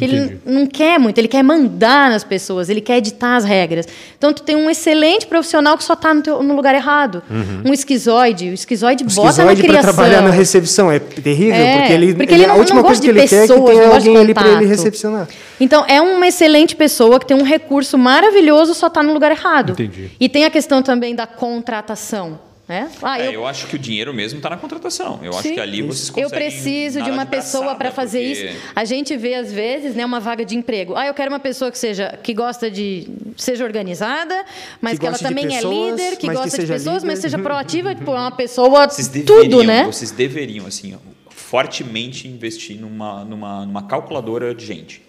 Que ele não quer muito, ele quer mandar nas pessoas, ele quer editar as regras. Então, tu tem um excelente profissional que só está no, no, lugar errado. Uhum. Um esquizoide, o esquizoide, o bota esquizoide na criação. trabalhar na recepção é terrível, é, porque ele, porque ele, ele não, a última coisa que ele pessoas, quer é que tenha alguém ali para ele recepcionar. Então, é uma excelente pessoa que tem um recurso maravilhoso, só está no lugar errado. Entendi. E tem a questão também da contratação. Né? Ah, é, eu... eu... acho que o dinheiro mesmo está na contratação. Eu Sim, acho que ali vocês conseguem. Eu preciso de uma de pessoa para fazer porque... isso. A gente vê às vezes, né, uma vaga de emprego. Ah, eu quero uma pessoa que seja que gosta de seja organizada, mas que, que ela também é pessoas, é líder, que gosta que de pessoas, líder. mas seja proativa, tipo, é uma pessoa vocês tudo, né? Vocês deveriam assim, fortemente investir numa, numa, numa calculadora de gente.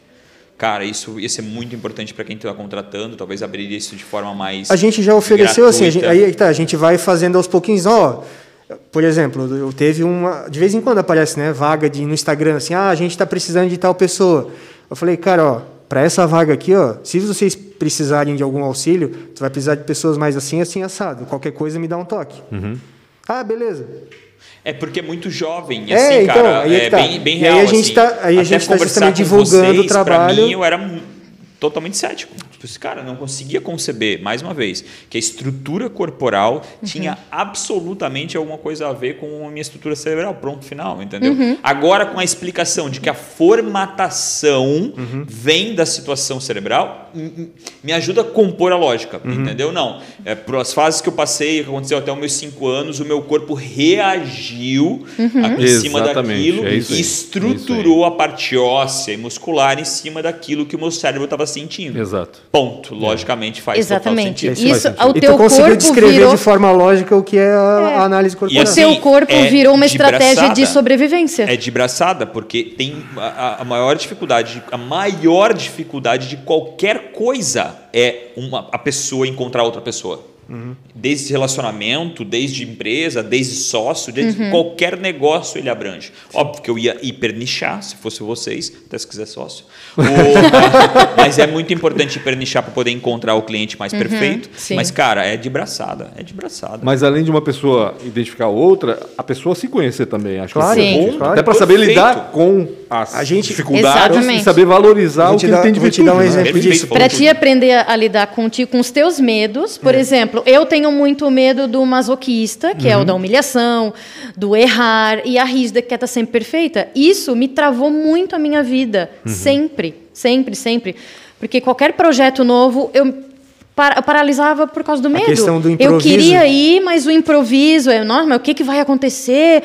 Cara, isso ia ser muito importante para quem está contratando, talvez abrir isso de forma mais. A gente já ofereceu gratuita. assim, a gente, aí tá, a gente vai fazendo aos pouquinhos, ó. Por exemplo, eu teve uma. De vez em quando aparece, né? Vaga de, no Instagram, assim, ah, a gente está precisando de tal pessoa. Eu falei, cara, ó, para essa vaga aqui, ó, se vocês precisarem de algum auxílio, tu vai precisar de pessoas mais assim, assim, assado. Qualquer coisa me dá um toque. Uhum. Ah, beleza. É porque é muito jovem, é, assim, é, então, cara. Aí é, tá. bem, bem real. E aí a gente está assim, tá, aí a gente está justamente divulgando vocês, o trabalho. Mim, eu era totalmente cético. Tipo, esse cara não conseguia conceber, mais uma vez, que a estrutura corporal uhum. tinha absolutamente alguma coisa a ver com a minha estrutura cerebral. Pronto, final, entendeu? Uhum. Agora, com a explicação de que a formatação uhum. vem da situação cerebral, me ajuda a compor a lógica, uhum. entendeu? Não. É, por as fases que eu passei, que aconteceu até os meus cinco anos, o meu corpo reagiu uhum. em cima Exatamente. daquilo é e estruturou é a parte óssea e muscular em cima daquilo que o meu cérebro estava sentindo. Exato. Ponto. Logicamente faz Exatamente. total sentido. Isso, Isso o teu e tu conseguiu descrever virou... de forma lógica o que é a, é. análise corporal. Assim, o teu corpo é virou uma de estratégia braçada. de sobrevivência. É de braçada, porque tem a, a maior dificuldade, a maior dificuldade de qualquer coisa é uma, a pessoa encontrar outra pessoa. Uhum. Desde relacionamento, desde empresa, desde sócio, desde uhum. qualquer negócio ele abrange. Sim. Óbvio que eu ia hipernichar, se fosse vocês, até se quiser sócio. O, mas é muito importante hipernichar para poder encontrar o cliente mais uhum. perfeito. Sim. Mas, cara, é de braçada. É de braçada. Mas além de uma pessoa identificar outra, a pessoa se conhecer também. Acho claro, que é bom. Claro. Até para saber lidar com as a gente, dificuldades exatamente. e saber valorizar o que ele tem de Vou te dar um né? exemplo disso. Para te aprender a lidar contigo, com os teus medos, por é. exemplo, eu tenho muito medo do masoquista, que uhum. é o uhum. da humilhação, do errar, e a rígida que quer estar sempre perfeita. Isso me travou muito a minha vida. Uhum. Sempre, sempre, sempre. Porque qualquer projeto novo, eu paralisava por causa do medo. A questão do improviso. Eu queria ir, mas o improviso, é, nossa, mas o que, que vai acontecer?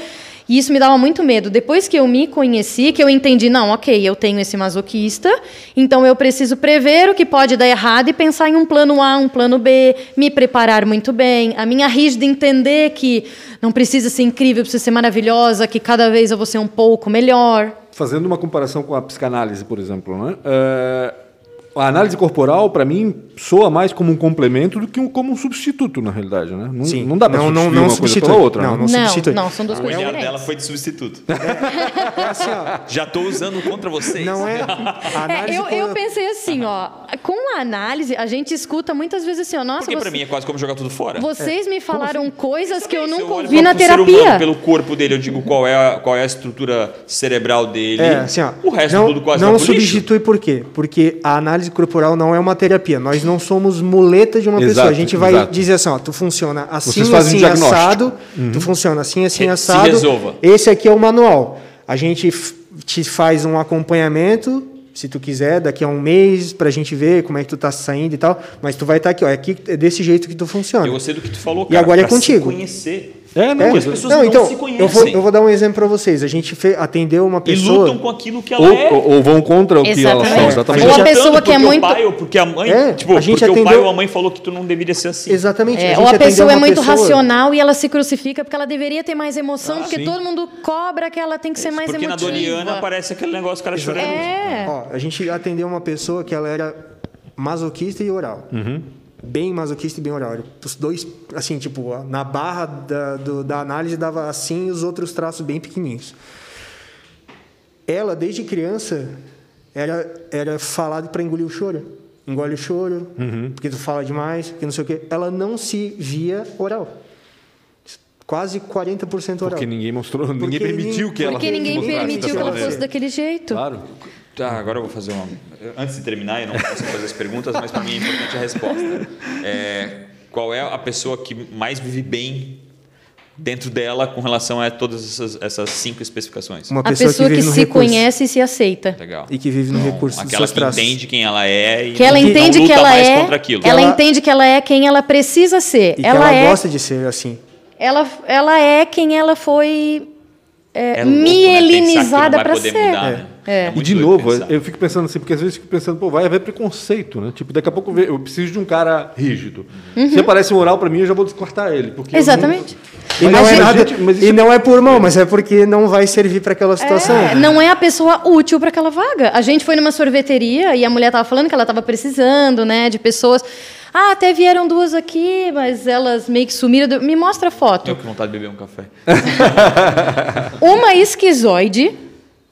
E isso me dava muito medo. Depois que eu me conheci, que eu entendi, não, ok, eu tenho esse masoquista, então eu preciso prever o que pode dar errado e pensar em um plano A, um plano B, me preparar muito bem. A minha rígida entender que não precisa ser incrível, precisa ser maravilhosa, que cada vez eu vou ser um pouco melhor. Fazendo uma comparação com a psicanálise, por exemplo, né? Uh a análise corporal, para mim, soa mais como um complemento do que um, como um substituto, na realidade, né? Não, Sim. não dá para substituir não, não uma coisa pela outra. Não, né? não, substitui. Não, são duas a coisas diferentes. dela foi de substituto. É, é assim, ó, Já estou usando contra vocês. Não é. é eu, eu, pensei assim, ó, com a análise, a gente escuta muitas vezes assim, ó, nossa. Porque você, para mim é quase como jogar tudo fora. Vocês me falaram assim? coisas que eu nunca ouvi na terapia. Humano, pelo corpo dele, eu digo qual é a, qual é a estrutura cerebral dele. É, assim, ó, o resto não, tudo quase Não substitui por quê? Porque a análise corporal não é uma terapia. Nós não somos muleta de uma exato, pessoa. A gente vai exato. dizer assim, ó, tu funciona assim, assim, um assado. Uhum. Tu funciona assim, assim, assado. Se resolva. Esse aqui é o manual. A gente te faz um acompanhamento, se tu quiser, daqui a um mês, para a gente ver como é que tu tá saindo e tal. Mas tu vai estar tá aqui, ó. É, aqui, é desse jeito que tu funciona. Eu gostei do que tu falou, cara. E agora é contigo. Se conhecer. É, não, é, as pessoas não, não então, se conhecem. Eu vou, eu vou dar um exemplo para vocês. A gente fe, atendeu uma pessoa. E lutam com aquilo que ela ou, é. Ou, ou vão contra o exatamente. que ela é. Exatamente. Ou a pessoa que é muito. Pai, ou porque a mãe. É, tipo, a gente porque atendeu... o pai ou a mãe falou que tu não deveria ser assim. Exatamente. É, a ou a pessoa é muito pessoa... racional e ela se crucifica porque ela deveria ter mais emoção, ah, porque sim. todo mundo cobra que ela tem que ser mais porque emotiva. Porque na Doriana aparece aquele negócio que ela chorando. É. Ó, a gente atendeu uma pessoa que ela era masoquista e oral. Uhum bem masoquista e bem oral. Os dois, assim, tipo, na barra da, do, da análise dava assim e os outros traços bem pequenininhos. Ela, desde criança, era, era falado para engolir o choro. Engole o choro, uhum. porque tu fala demais, porque não sei o quê. Ela não se via oral. Quase 40% oral. Porque ninguém mostrou, porque ninguém permitiu que ela Porque ninguém permitiu que ela fosse daquele jeito. Claro. Tá, agora eu vou fazer uma. Antes de terminar, eu não posso fazer as perguntas, mas para mim é importante a resposta. É, qual é a pessoa que mais vive bem dentro dela com relação a todas essas, essas cinco especificações? Uma pessoa a pessoa que, que se recurso. conhece e se aceita. Legal. E que vive no então, recurso Aquela que traços. entende quem ela é e que ela entende que ela é, Ela, ela entende que ela é quem ela precisa ser. E ela, ela é, gosta de ser assim. Ela, ela é quem ela foi é, é mielinizada né? para ser. Mudar, né? É. é e de novo, pensar. eu fico pensando assim, porque às vezes eu fico pensando, pô, vai haver preconceito, né? Tipo, daqui a pouco eu preciso de um cara rígido. Uhum. Se aparece um oral para mim, eu já vou descortar ele. Porque Exatamente. Não... E, não é, nada, gente, e não é por mão, mas é porque não vai servir para aquela situação. É, não é a pessoa útil para aquela vaga. A gente foi numa sorveteria e a mulher estava falando que ela estava precisando, né, de pessoas. Ah, até vieram duas aqui, mas elas meio que sumiram. Me mostra a foto. Eu com vontade de beber um café. Uma esquizoide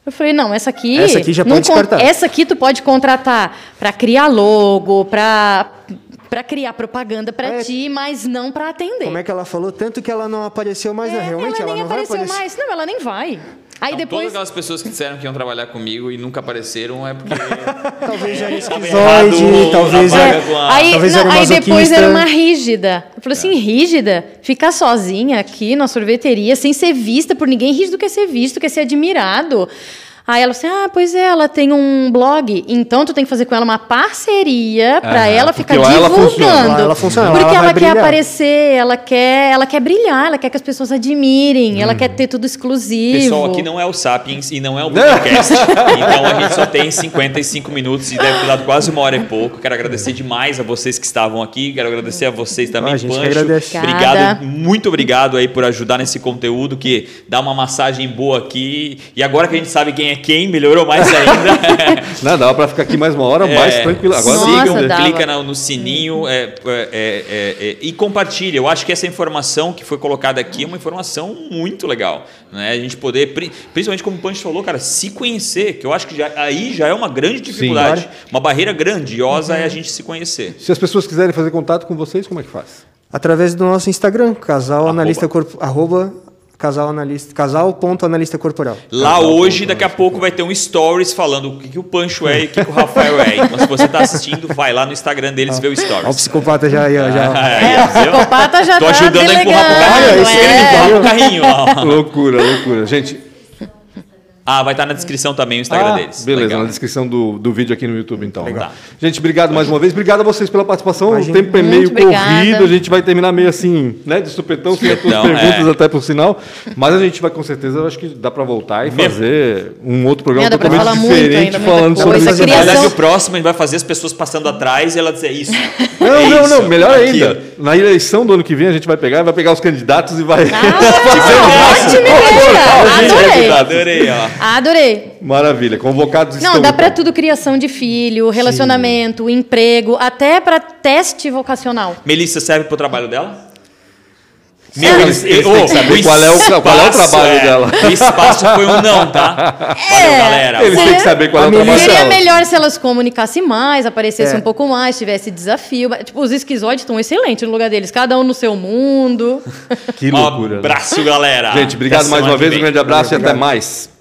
eu falei, não, essa aqui. Essa aqui já pode descartar. Essa aqui tu pode contratar para criar logo, para para criar propaganda para é. ti, mas não para atender. Como é que ela falou? Tanto que ela não apareceu mais, é, né? Realmente ela, ela não apareceu vai aparecer. mais. Não, ela nem vai. Aí então, depois... Todas aquelas pessoas que disseram que iam trabalhar comigo e nunca apareceram é porque. talvez já era esquizoide, talvez era. Aí, talvez não, era aí depois era uma rígida. Eu falei assim: é. rígida? Ficar sozinha aqui na sorveteria, sem ser vista por ninguém. Rígido quer ser visto, quer ser admirado. Aí ela assim, ah, pois é, ela tem um blog, então tu tem que fazer com ela uma parceria para ela ficar divulgando. Ela funciona, ela funciona, porque ela, ela quer brilhar. aparecer, ela quer, ela quer brilhar, ela quer que as pessoas admirem, hum. ela quer ter tudo exclusivo. Pessoal, aqui não é o Sapiens e não é o podcast, então a gente só tem 55 minutos e deve ter dado quase uma hora e pouco. Quero agradecer demais a vocês que estavam aqui, quero agradecer a vocês também, ah, Pancho. Obrigado, muito obrigado aí por ajudar nesse conteúdo que dá uma massagem boa aqui. E agora que a gente sabe quem é é quem, melhorou mais ainda. Não, dava para ficar aqui mais uma hora, é, mais tranquilo. Agora Nossa, sigam, clica no, no sininho é é, é, é, e compartilha. Eu acho que essa informação que foi colocada aqui é uma informação muito legal. Né? A gente poder, principalmente como o Pancho falou, cara, se conhecer, que eu acho que já, aí já é uma grande dificuldade. Sim, uma barreira grandiosa uhum. é a gente se conhecer. Se as pessoas quiserem fazer contato com vocês, como é que faz? Através do nosso Instagram, casal arroba. analista corpo, arroba Casal analista, casal.analista corporal. Lá casal hoje, daqui a pouco, vai ter um stories falando o que, que o Pancho é e o que, que o Rafael é. Então, se você está assistindo, vai lá no Instagram deles e vê o stories. o psicopata já. já, já. É, o psicopata já Tô tá ajudando a empurrar pro carrinho. É. Pro carrinho. loucura, loucura. Gente, ah, vai estar na descrição também o Instagram ah, deles. Beleza, Legal. na descrição do, do vídeo aqui no YouTube, então. Legal. Gente, obrigado mais uma vez. Obrigado a vocês pela participação. Imagina. O tempo é meio Muito corrido, obrigada. a gente vai terminar meio assim, né? De supetão, sem as tuas perguntas é. até por sinal. Mas a gente vai, com certeza, eu acho que dá para voltar e fazer um outro programa é, totalmente diferente falando sobre isso. Criação... o próximo a gente vai fazer as pessoas passando atrás e ela dizer isso. Não, é não, isso, não, melhor ainda. Na eleição do ano que vem a gente vai pegar, vai pegar os candidatos e vai. Ah, ótima ideia! Adorei. Adorei, ó. Adorei. Maravilha. Convocados Não, dá para tudo criação de filho, relacionamento, Sim. emprego, até para teste vocacional. Melissa serve para o trabalho dela? Meu, eles, eles têm que saber qual é, o, qual é o trabalho é, dela. O espaço foi um não, tá? É, Valeu, galera. Eles têm que saber qual é o trabalho Seria dela. melhor se elas comunicassem mais, aparecessem é. um pouco mais, tivesse desafio. Tipo, os esquizoides estão excelentes no lugar deles, cada um no seu mundo. Que loucura. Um abraço, galera. Gente, obrigado mais uma vez, um grande abraço e até mais.